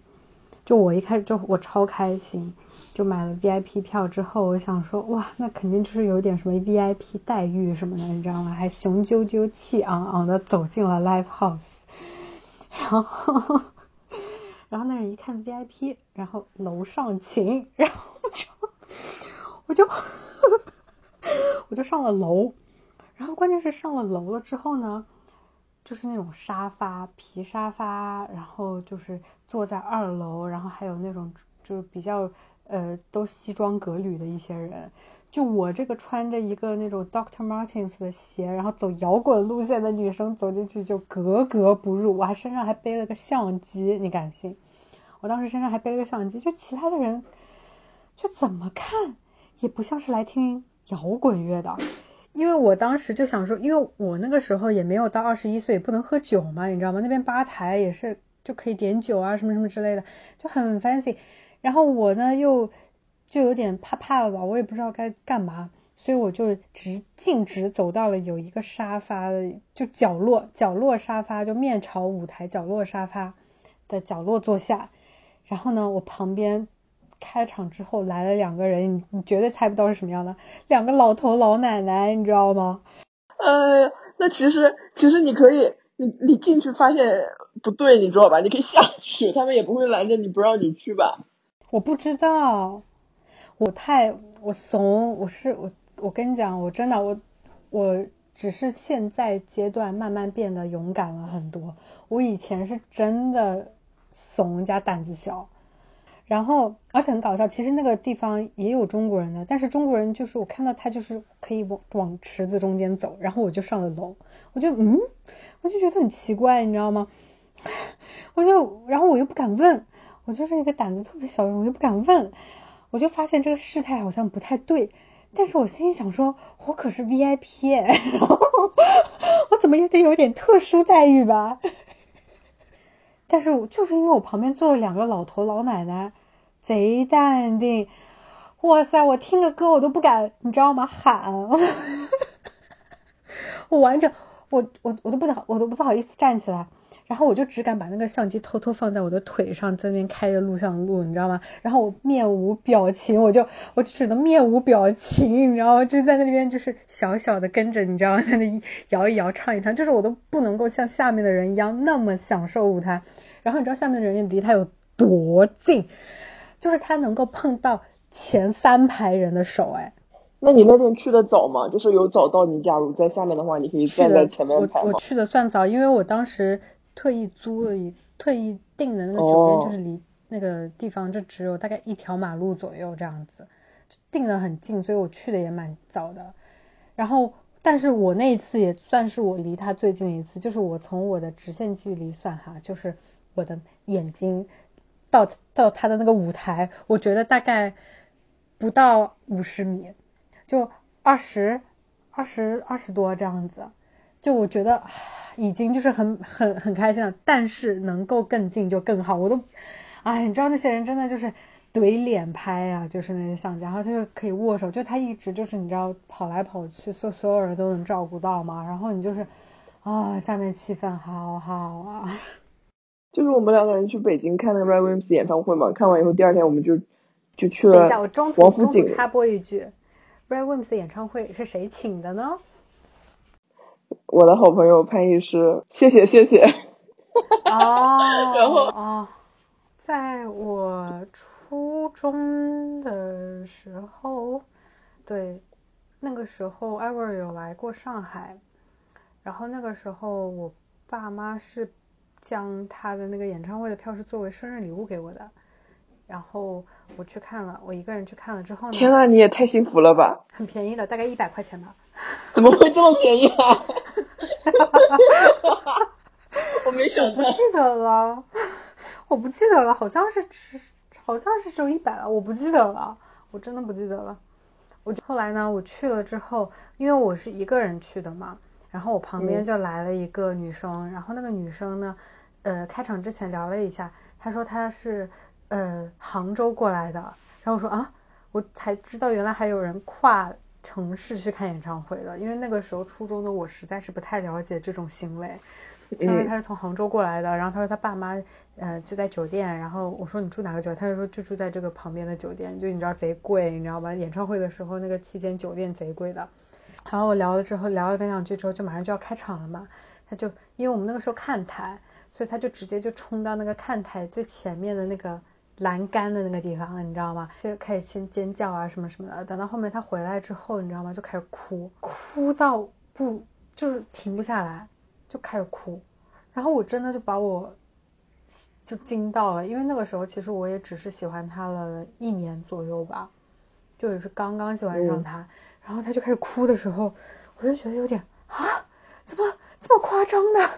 就我一开始就我超开心，就买了 VIP 票之后，我想说哇，那肯定就是有点什么 VIP 待遇什么的，你知道吗？还雄赳赳气昂昂的走进了 Live House。然后，然后那人一看 VIP，然后楼上请，然后就我就。我就上了楼，然后关键是上了楼了之后呢，就是那种沙发皮沙发，然后就是坐在二楼，然后还有那种就是比较呃都西装革履的一些人，就我这个穿着一个那种 Doctor Martens 的鞋，然后走摇滚路线的女生走进去就格格不入，我还身上还背了个相机，你敢信？我当时身上还背了个相机，就其他的人就怎么看也不像是来听。摇滚乐的，因为我当时就想说，因为我那个时候也没有到二十一岁，不能喝酒嘛，你知道吗？那边吧台也是就可以点酒啊，什么什么之类的，就很 fancy。然后我呢又就有点怕怕的，我也不知道该干嘛，所以我就直径直走到了有一个沙发的就角落，角落沙发就面朝舞台角落沙发的角落坐下。然后呢，我旁边。开场之后来了两个人，你你绝对猜不到是什么样的，两个老头老奶奶，你知道吗？
呃，那其实其实你可以，你你进去发现不对，你知道吧？你可以下去，他们也不会拦着你不让你去吧？
我不知道，我太我怂，我是我我跟你讲，我真的我我只是现在阶段慢慢变得勇敢了很多，我以前是真的怂加胆子小。然后，而且很搞笑，其实那个地方也有中国人的，但是中国人就是我看到他就是可以往往池子中间走，然后我就上了楼，我就嗯，我就觉得很奇怪，你知道吗？我就，然后我又不敢问，我就是一个胆子特别小的人，我又不敢问，我就发现这个事态好像不太对，但是我心里想说，我可是 VIP，然后我怎么也得有点特殊待遇吧。但是就是因为我旁边坐了两个老头老奶奶，贼淡定，哇塞，我听个歌我都不敢，你知道吗？喊，我完整，我我我都不好，我都不好意思站起来。然后我就只敢把那个相机偷偷放在我的腿上，在那边开着录像录，你知道吗？然后我面无表情，我就我就只能面无表情，你知道吗？就在那边就是小小的跟着，你知道吗？在那摇一摇，唱一唱，就是我都不能够像下面的人一样那么享受舞台。然后你知道下面的人离他有多近？就是他能够碰到前三排人的手，哎。
那你那天去的早吗？就是有早到你，假如在下面的话，你可以站在前面排
我我去的算早，因为我当时。特意租了一特意订的那个酒店，就是离那个地方就只有大概一条马路左右这样子，订的很近，所以我去的也蛮早的。然后，但是我那一次也算是我离他最近的一次，就是我从我的直线距离算哈，就是我的眼睛到到他的那个舞台，我觉得大概不到五十米，就二十二十二十多这样子，就我觉得已经就是很很很开心了，但是能够更近就更好，我都哎，你知道那些人真的就是。怼脸拍啊，就是那些相机，然后他就可以握手，就他一直就是你知道跑来跑去，所所有人都能照顾到嘛。然后你就是啊，下面气氛好好啊。
就是我们两个人去北京看那个 Ray Williams 演唱会嘛，看完以后第二天我们就就去了。
等一下，我中途中途插播一句，Ray Williams 演唱会是谁请的呢？
我的好朋友潘医师，谢谢谢谢。
哦。
然后
啊，在我。初中的时候，对，那个时候艾薇有来过上海，然后那个时候我爸妈是将他的那个演唱会的票是作为生日礼物给我的，然后我去看了，我一个人去看了之后呢，
天呐，你也太幸福了吧！
很便宜的，大概一百块钱吧。
怎么会这么便宜啊？我没想到。
不记得了，我不记得了，好像是只。好像是只有一百了，我不记得了，我真的不记得了。我后来呢，我去了之后，因为我是一个人去的嘛，然后我旁边就来了一个女生，然后那个女生呢，呃，开场之前聊了一下，她说她是呃杭州过来的，然后我说啊，我才知道原来还有人跨城市去看演唱会的，因为那个时候初中的我实在是不太了解这种行为。因为他是从杭州过来的，然后他说他爸妈呃就在酒店，然后我说你住哪个酒店？他就说就住在这个旁边的酒店，就你知道贼贵，你知道吧？演唱会的时候那个期间酒店贼贵的。然后我聊了之后聊了两句之后就马上就要开场了嘛，他就因为我们那个时候看台，所以他就直接就冲到那个看台最前面的那个栏杆的那个地方，你知道吗？就开始先尖叫啊什么什么的。等到后面他回来之后，你知道吗？就开始哭，哭到不就是停不下来。就开始哭，然后我真的就把我就惊到了，因为那个时候其实我也只是喜欢他了一年左右吧，就也是刚刚喜欢上他，然后他就开始哭的时候，我就觉得有点啊，怎么这么夸张呢？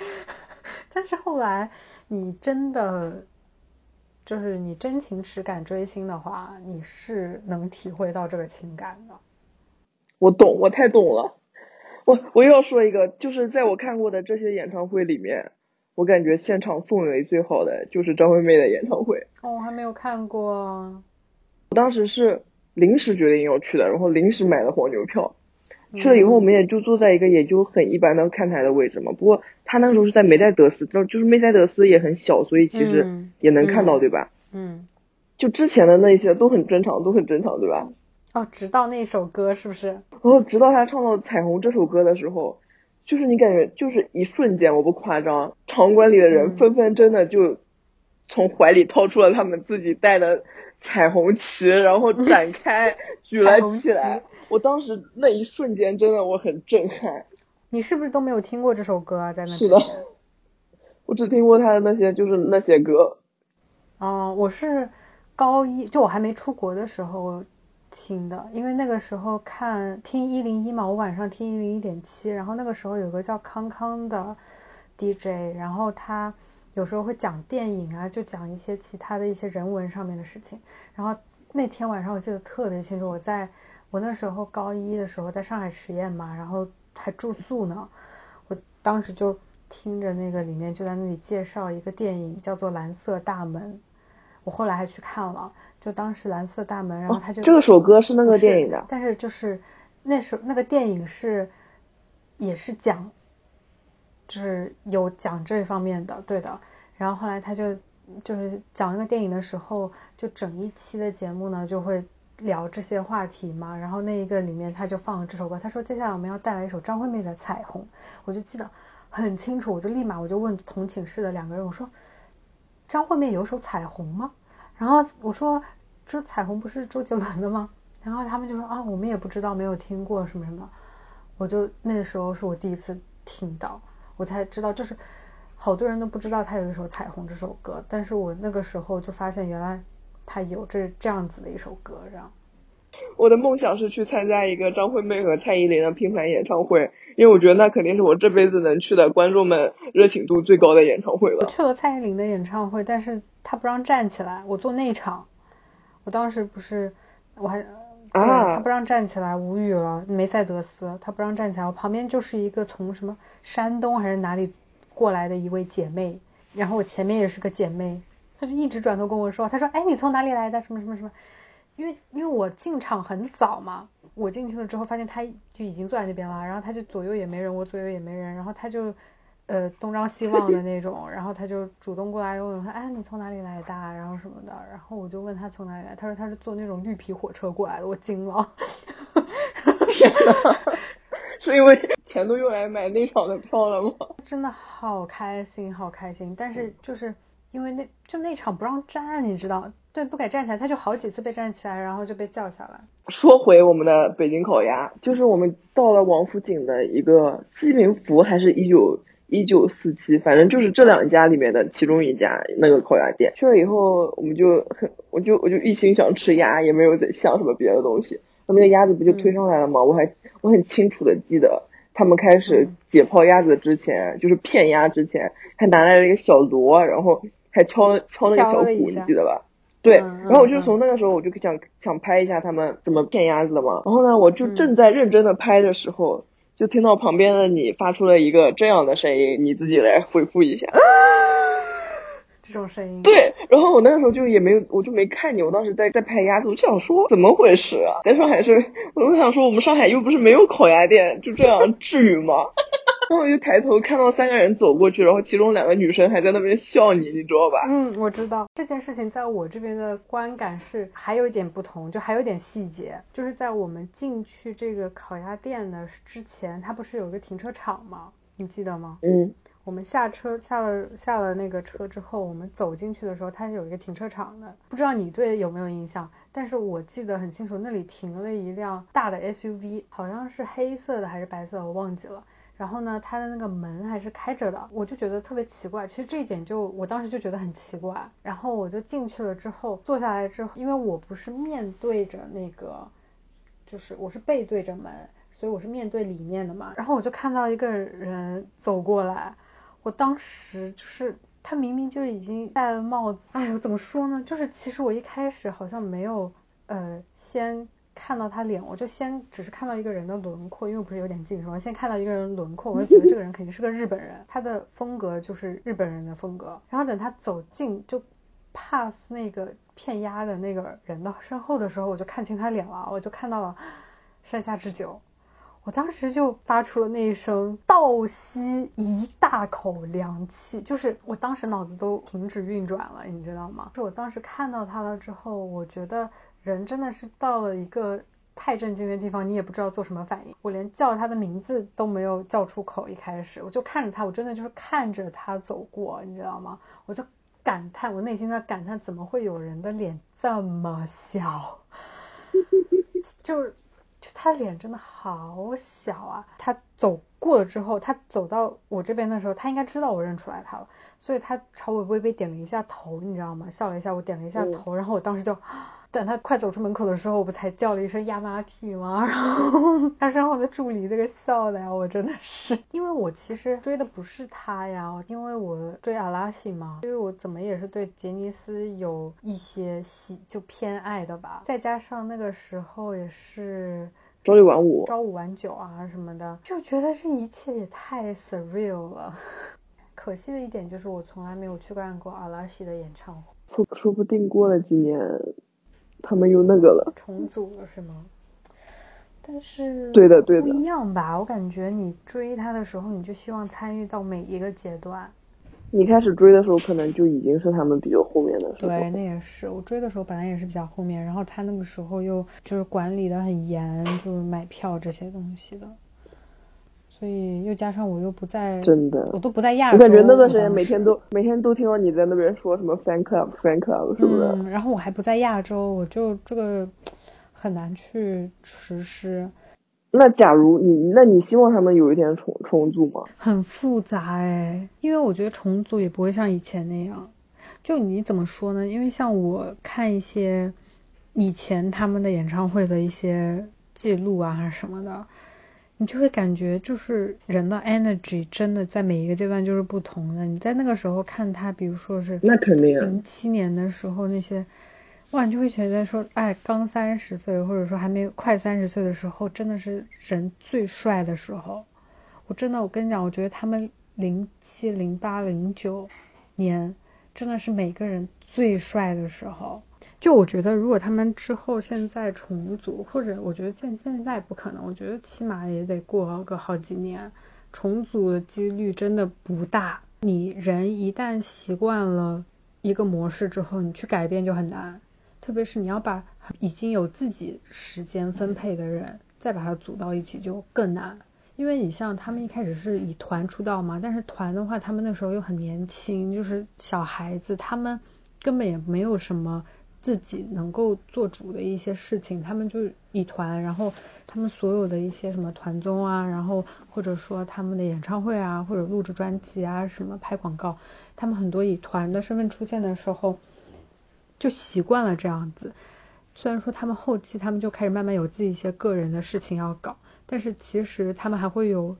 但是后来你真的就是你真情实感追星的话，你是能体会到这个情感的。
我懂，我太懂了。我我又要说一个，就是在我看过的这些演唱会里面，我感觉现场氛围最好的就是张惠妹的演唱会。
哦，我还没有看过。
我当时是临时决定要去的，然后临时买的黄牛票。去了以后，我们也就坐在一个也就很一般的看台的位置嘛。不过他那个时候是在梅赛德斯，就就是梅赛德斯也很小，所以其实也能看到，对吧？
嗯。
就之前的那些都很正常，都很正常，对吧？
哦，直到那首歌是不是？
然后直到他唱到《彩虹》这首歌的时候，就是你感觉就是一瞬间，我不夸张，场馆里的人纷纷真的就从怀里掏出了他们自己带的彩虹旗，然后展开 举了起来。我当时那一瞬间真的我很震撼。
你是不是都没有听过这首歌啊？在那
是的，我只听过他的那些，就是那些歌。
哦，我是高一，就我还没出国的时候。听的，因为那个时候看听一零一嘛，我晚上听一零一点七，然后那个时候有个叫康康的 DJ，然后他有时候会讲电影啊，就讲一些其他的一些人文上面的事情。然后那天晚上我记得特别清楚，我在我那时候高一的时候在上海实验嘛，然后还住宿呢，我当时就听着那个里面就在那里介绍一个电影叫做《蓝色大门》，我后来还去看了。就当时蓝色大门，然后他就
这首歌是那个电影的，
但是就是那首那个电影是也是讲，就是有讲这方面的，对的。然后后来他就就是讲那个电影的时候，就整一期的节目呢就会聊这些话题嘛。然后那一个里面他就放了这首歌，他说接下来我们要带来一首张惠妹的《彩虹》，我就记得很清楚，我就立马我就问同寝室的两个人，我说张惠妹有首《彩虹》吗？然后我说，这彩虹不是周杰伦的吗？然后他们就说啊，我们也不知道，没有听过什么什么。我就那时候是我第一次听到，我才知道，就是好多人都不知道他有一首《彩虹》这首歌，但是我那个时候就发现原来他有这这样子的一首歌，这样。
我的梦想是去参加一个张惠妹和蔡依林的拼盘演唱会，因为我觉得那肯定是我这辈子能去的观众们热情度最高的演唱会了。
我去了蔡依林的演唱会，但是她不让站起来，我坐内场。我当时不是我还对
啊
他不让站起来，无语了。梅赛德斯他不让站起来，我旁边就是一个从什么山东还是哪里过来的一位姐妹，然后我前面也是个姐妹，她就一直转头跟我说，她说哎你从哪里来的什么什么什么，因为因为我进场很早嘛，我进去了之后发现他就已经坐在那边了，然后他就左右也没人，我左右也没人，然后他就呃东张西望的那种，然后他就主动过来问我说，哎你从哪里来的啊，然后什么的，然后我就问他从哪里来，他说他是坐那种绿皮火车过来的，我惊了。
天呐，是因为钱都用来买那场的票了吗？
真的好开心，好开心。但是就是因为那就那场不让站，你知道，对，不敢站起来，他就好几次被站起来，然后就被叫下来。
说回我们的北京烤鸭，就是我们到了王府井的一个西林福还是一九一九四七，反正就是这两家里面的其中一家那个烤鸭店。去了以后，我们就很，我就我就一心想吃鸭，也没有在想什么别的东西。那个鸭子不就推上来了吗？我还我很清楚的记得，他们开始解剖鸭子之前，就是片鸭之前，还拿来了一个小锣，然后还敲敲那个小鼓，你记得吧？对，
嗯
然后我就
嗯
从那个时候我就想想拍一下他们怎么骗鸭子的嘛。然后呢，我就
嗯
正在认真的拍的时候，就听到旁边的你发出了一个这样的声音，你自己来回复一下。
这种声音，
对，然后我那个时候就也没有，我就没看你，我当时在在拍鸭子，我就想说怎么回事啊？在上海是，我就想说我们上海又不是没有烤鸭店，就这样至于吗？然后我就抬头看到三个人走过去，然后其中两个女生还在那边笑你，你知道吧？
嗯，我知道这件事情在我这边的观感是还有一点不同，就还有一点细节，就是在我们进去这个烤鸭店的之前，它不是有一个停车场吗？你记得吗？
嗯
我们下车下了下了那个车之后，我们走进去的时候，它是有一个停车场的，不知道你对有没有印象？但是我记得很清楚，那里停了一辆大的 SUV，好像是黑色的还是白色的，我忘记了。然后呢，他的那个门还是开着的，我就觉得特别奇怪。其实这一点就我当时就觉得很奇怪。然后我就进去了之后，坐下来之后，因为我不是面对着那个，就是我是背对着门，所以我是面对里面的嘛。然后我就看到一个人走过来，我当时就是他明明就已经戴了帽子，哎呦，怎么说呢？就是其实我一开始好像没有呃先看到他脸，我就先只是看到一个人的轮廓，因为我不是有点近视嘛，先看到一个人轮廓，我就觉得这个人肯定是个日本人，他的风格就是日本人的风格。然后等他走近就 pass 那个片压的那个人的身后的时候，我就看清他脸了，我就看到了山下智久。我当时就发出了那一声倒吸一大口凉气，就是我当时脑子都停止运转了，你知道吗？是我当时看到他了之后，我觉得人真的是到了一个太震惊的地方，你也不知道做什么反应。我连叫他的名字都没有叫出口，一开始我就看着他，我真的就是看着他走过，你知道吗？我就感叹，我内心在感叹，怎么会有人的脸这么小？就是。就他脸真的好小啊！他走过了之后，他走到我这边的时候，他应该知道我认出来他了，所以他朝我微微点了一下头，你知道吗？笑了一下，我点了一下头，然后我当时就，等他快走出门口的时候，我不才叫了一声亚麻皮吗？然后他身后的助理这个笑的呀，我真的是，因为我其实追的不是他呀，因为我追阿拉西嘛，因为我怎么也是对杰尼斯有一些喜就偏爱的吧，再加上那个时候也是。
朝九晚五，
朝五晚九啊什么的，就觉得这一切也太 surreal 了。可惜的一点就是我从来没有去看过阿拉西的演唱会。
说说不定过了几年，他们又那个了，
重组了是吗？但是
对的对的，
不一样吧？我感觉你追他的时候，你就希望参与到每一个阶段。
你开始追的时候，可能就已经是他们比较后面的时候。
对，那也是我追的时候本来也是比较后面，然后他那个时候又就是管理的很严，就是买票这些东西的，所以又加上我又不在，
真的，
我都不在亚洲。
我感觉那段时间每天都每天都听到你在那边说什么 fan club fan club 是不是？
嗯，然后我还不在亚洲，我就这个很难去实施。
那假如你，那你希望他们有一天重重组吗？
很复杂哎，因为我觉得重组也不会像以前那样。就你怎么说呢？因为像我看一些以前他们的演唱会的一些记录啊，还是什么的，你就会感觉就是人的 energy 真的在每一个阶段就是不同的。你在那个时候看他，比如说是
那肯定
零七年的时候那些。哇，你就会觉得说，哎，刚三十岁，或者说还没有快三十岁的时候，真的是人最帅的时候。我真的，我跟你讲，我觉得他们零七、零八、零九年真的是每个人最帅的时候。就我觉得，如果他们之后现在重组，或者我觉得现现在不可能，我觉得起码也得过个好几年，重组的几率真的不大。你人一旦习惯了一个模式之后，你去改变就很难。特别是你要把已经有自己时间分配的人再把它组到一起就更难，因为你像他们一开始是以团出道嘛，但是团的话他们那时候又很年轻，就是小孩子，他们根本也没有什么自己能够做主的一些事情，他们就以团，然后他们所有的一些什么团综啊，然后或者说他们的演唱会啊，或者录制专辑啊，什么拍广告，他们很多以团的身份出现的时候。就习惯了这样子，虽然说他们后期他们就开始慢慢有自己一些个人的事情要搞，但是其实他们还会有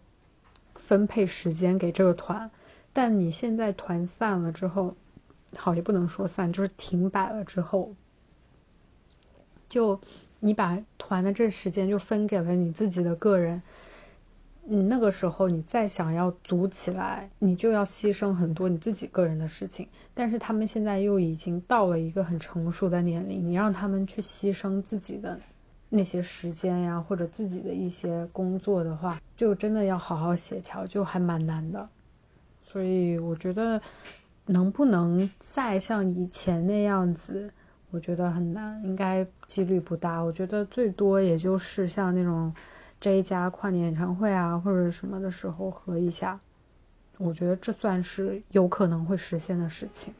分配时间给这个团。但你现在团散了之后，好也不能说散，就是停摆了之后，就你把团的这时间就分给了你自己的个人。你那个时候，你再想要组起来，你就要牺牲很多你自己个人的事情。但是他们现在又已经到了一个很成熟的年龄，你让他们去牺牲自己的那些时间呀，或者自己的一些工作的话，就真的要好好协调，就还蛮难的。所以我觉得能不能再像以前那样子，我觉得很难，应该几率不大。我觉得最多也就是像那种。这一家跨年演唱会啊，或者什么的时候合一下，我觉得这算是有可能会实现的事情。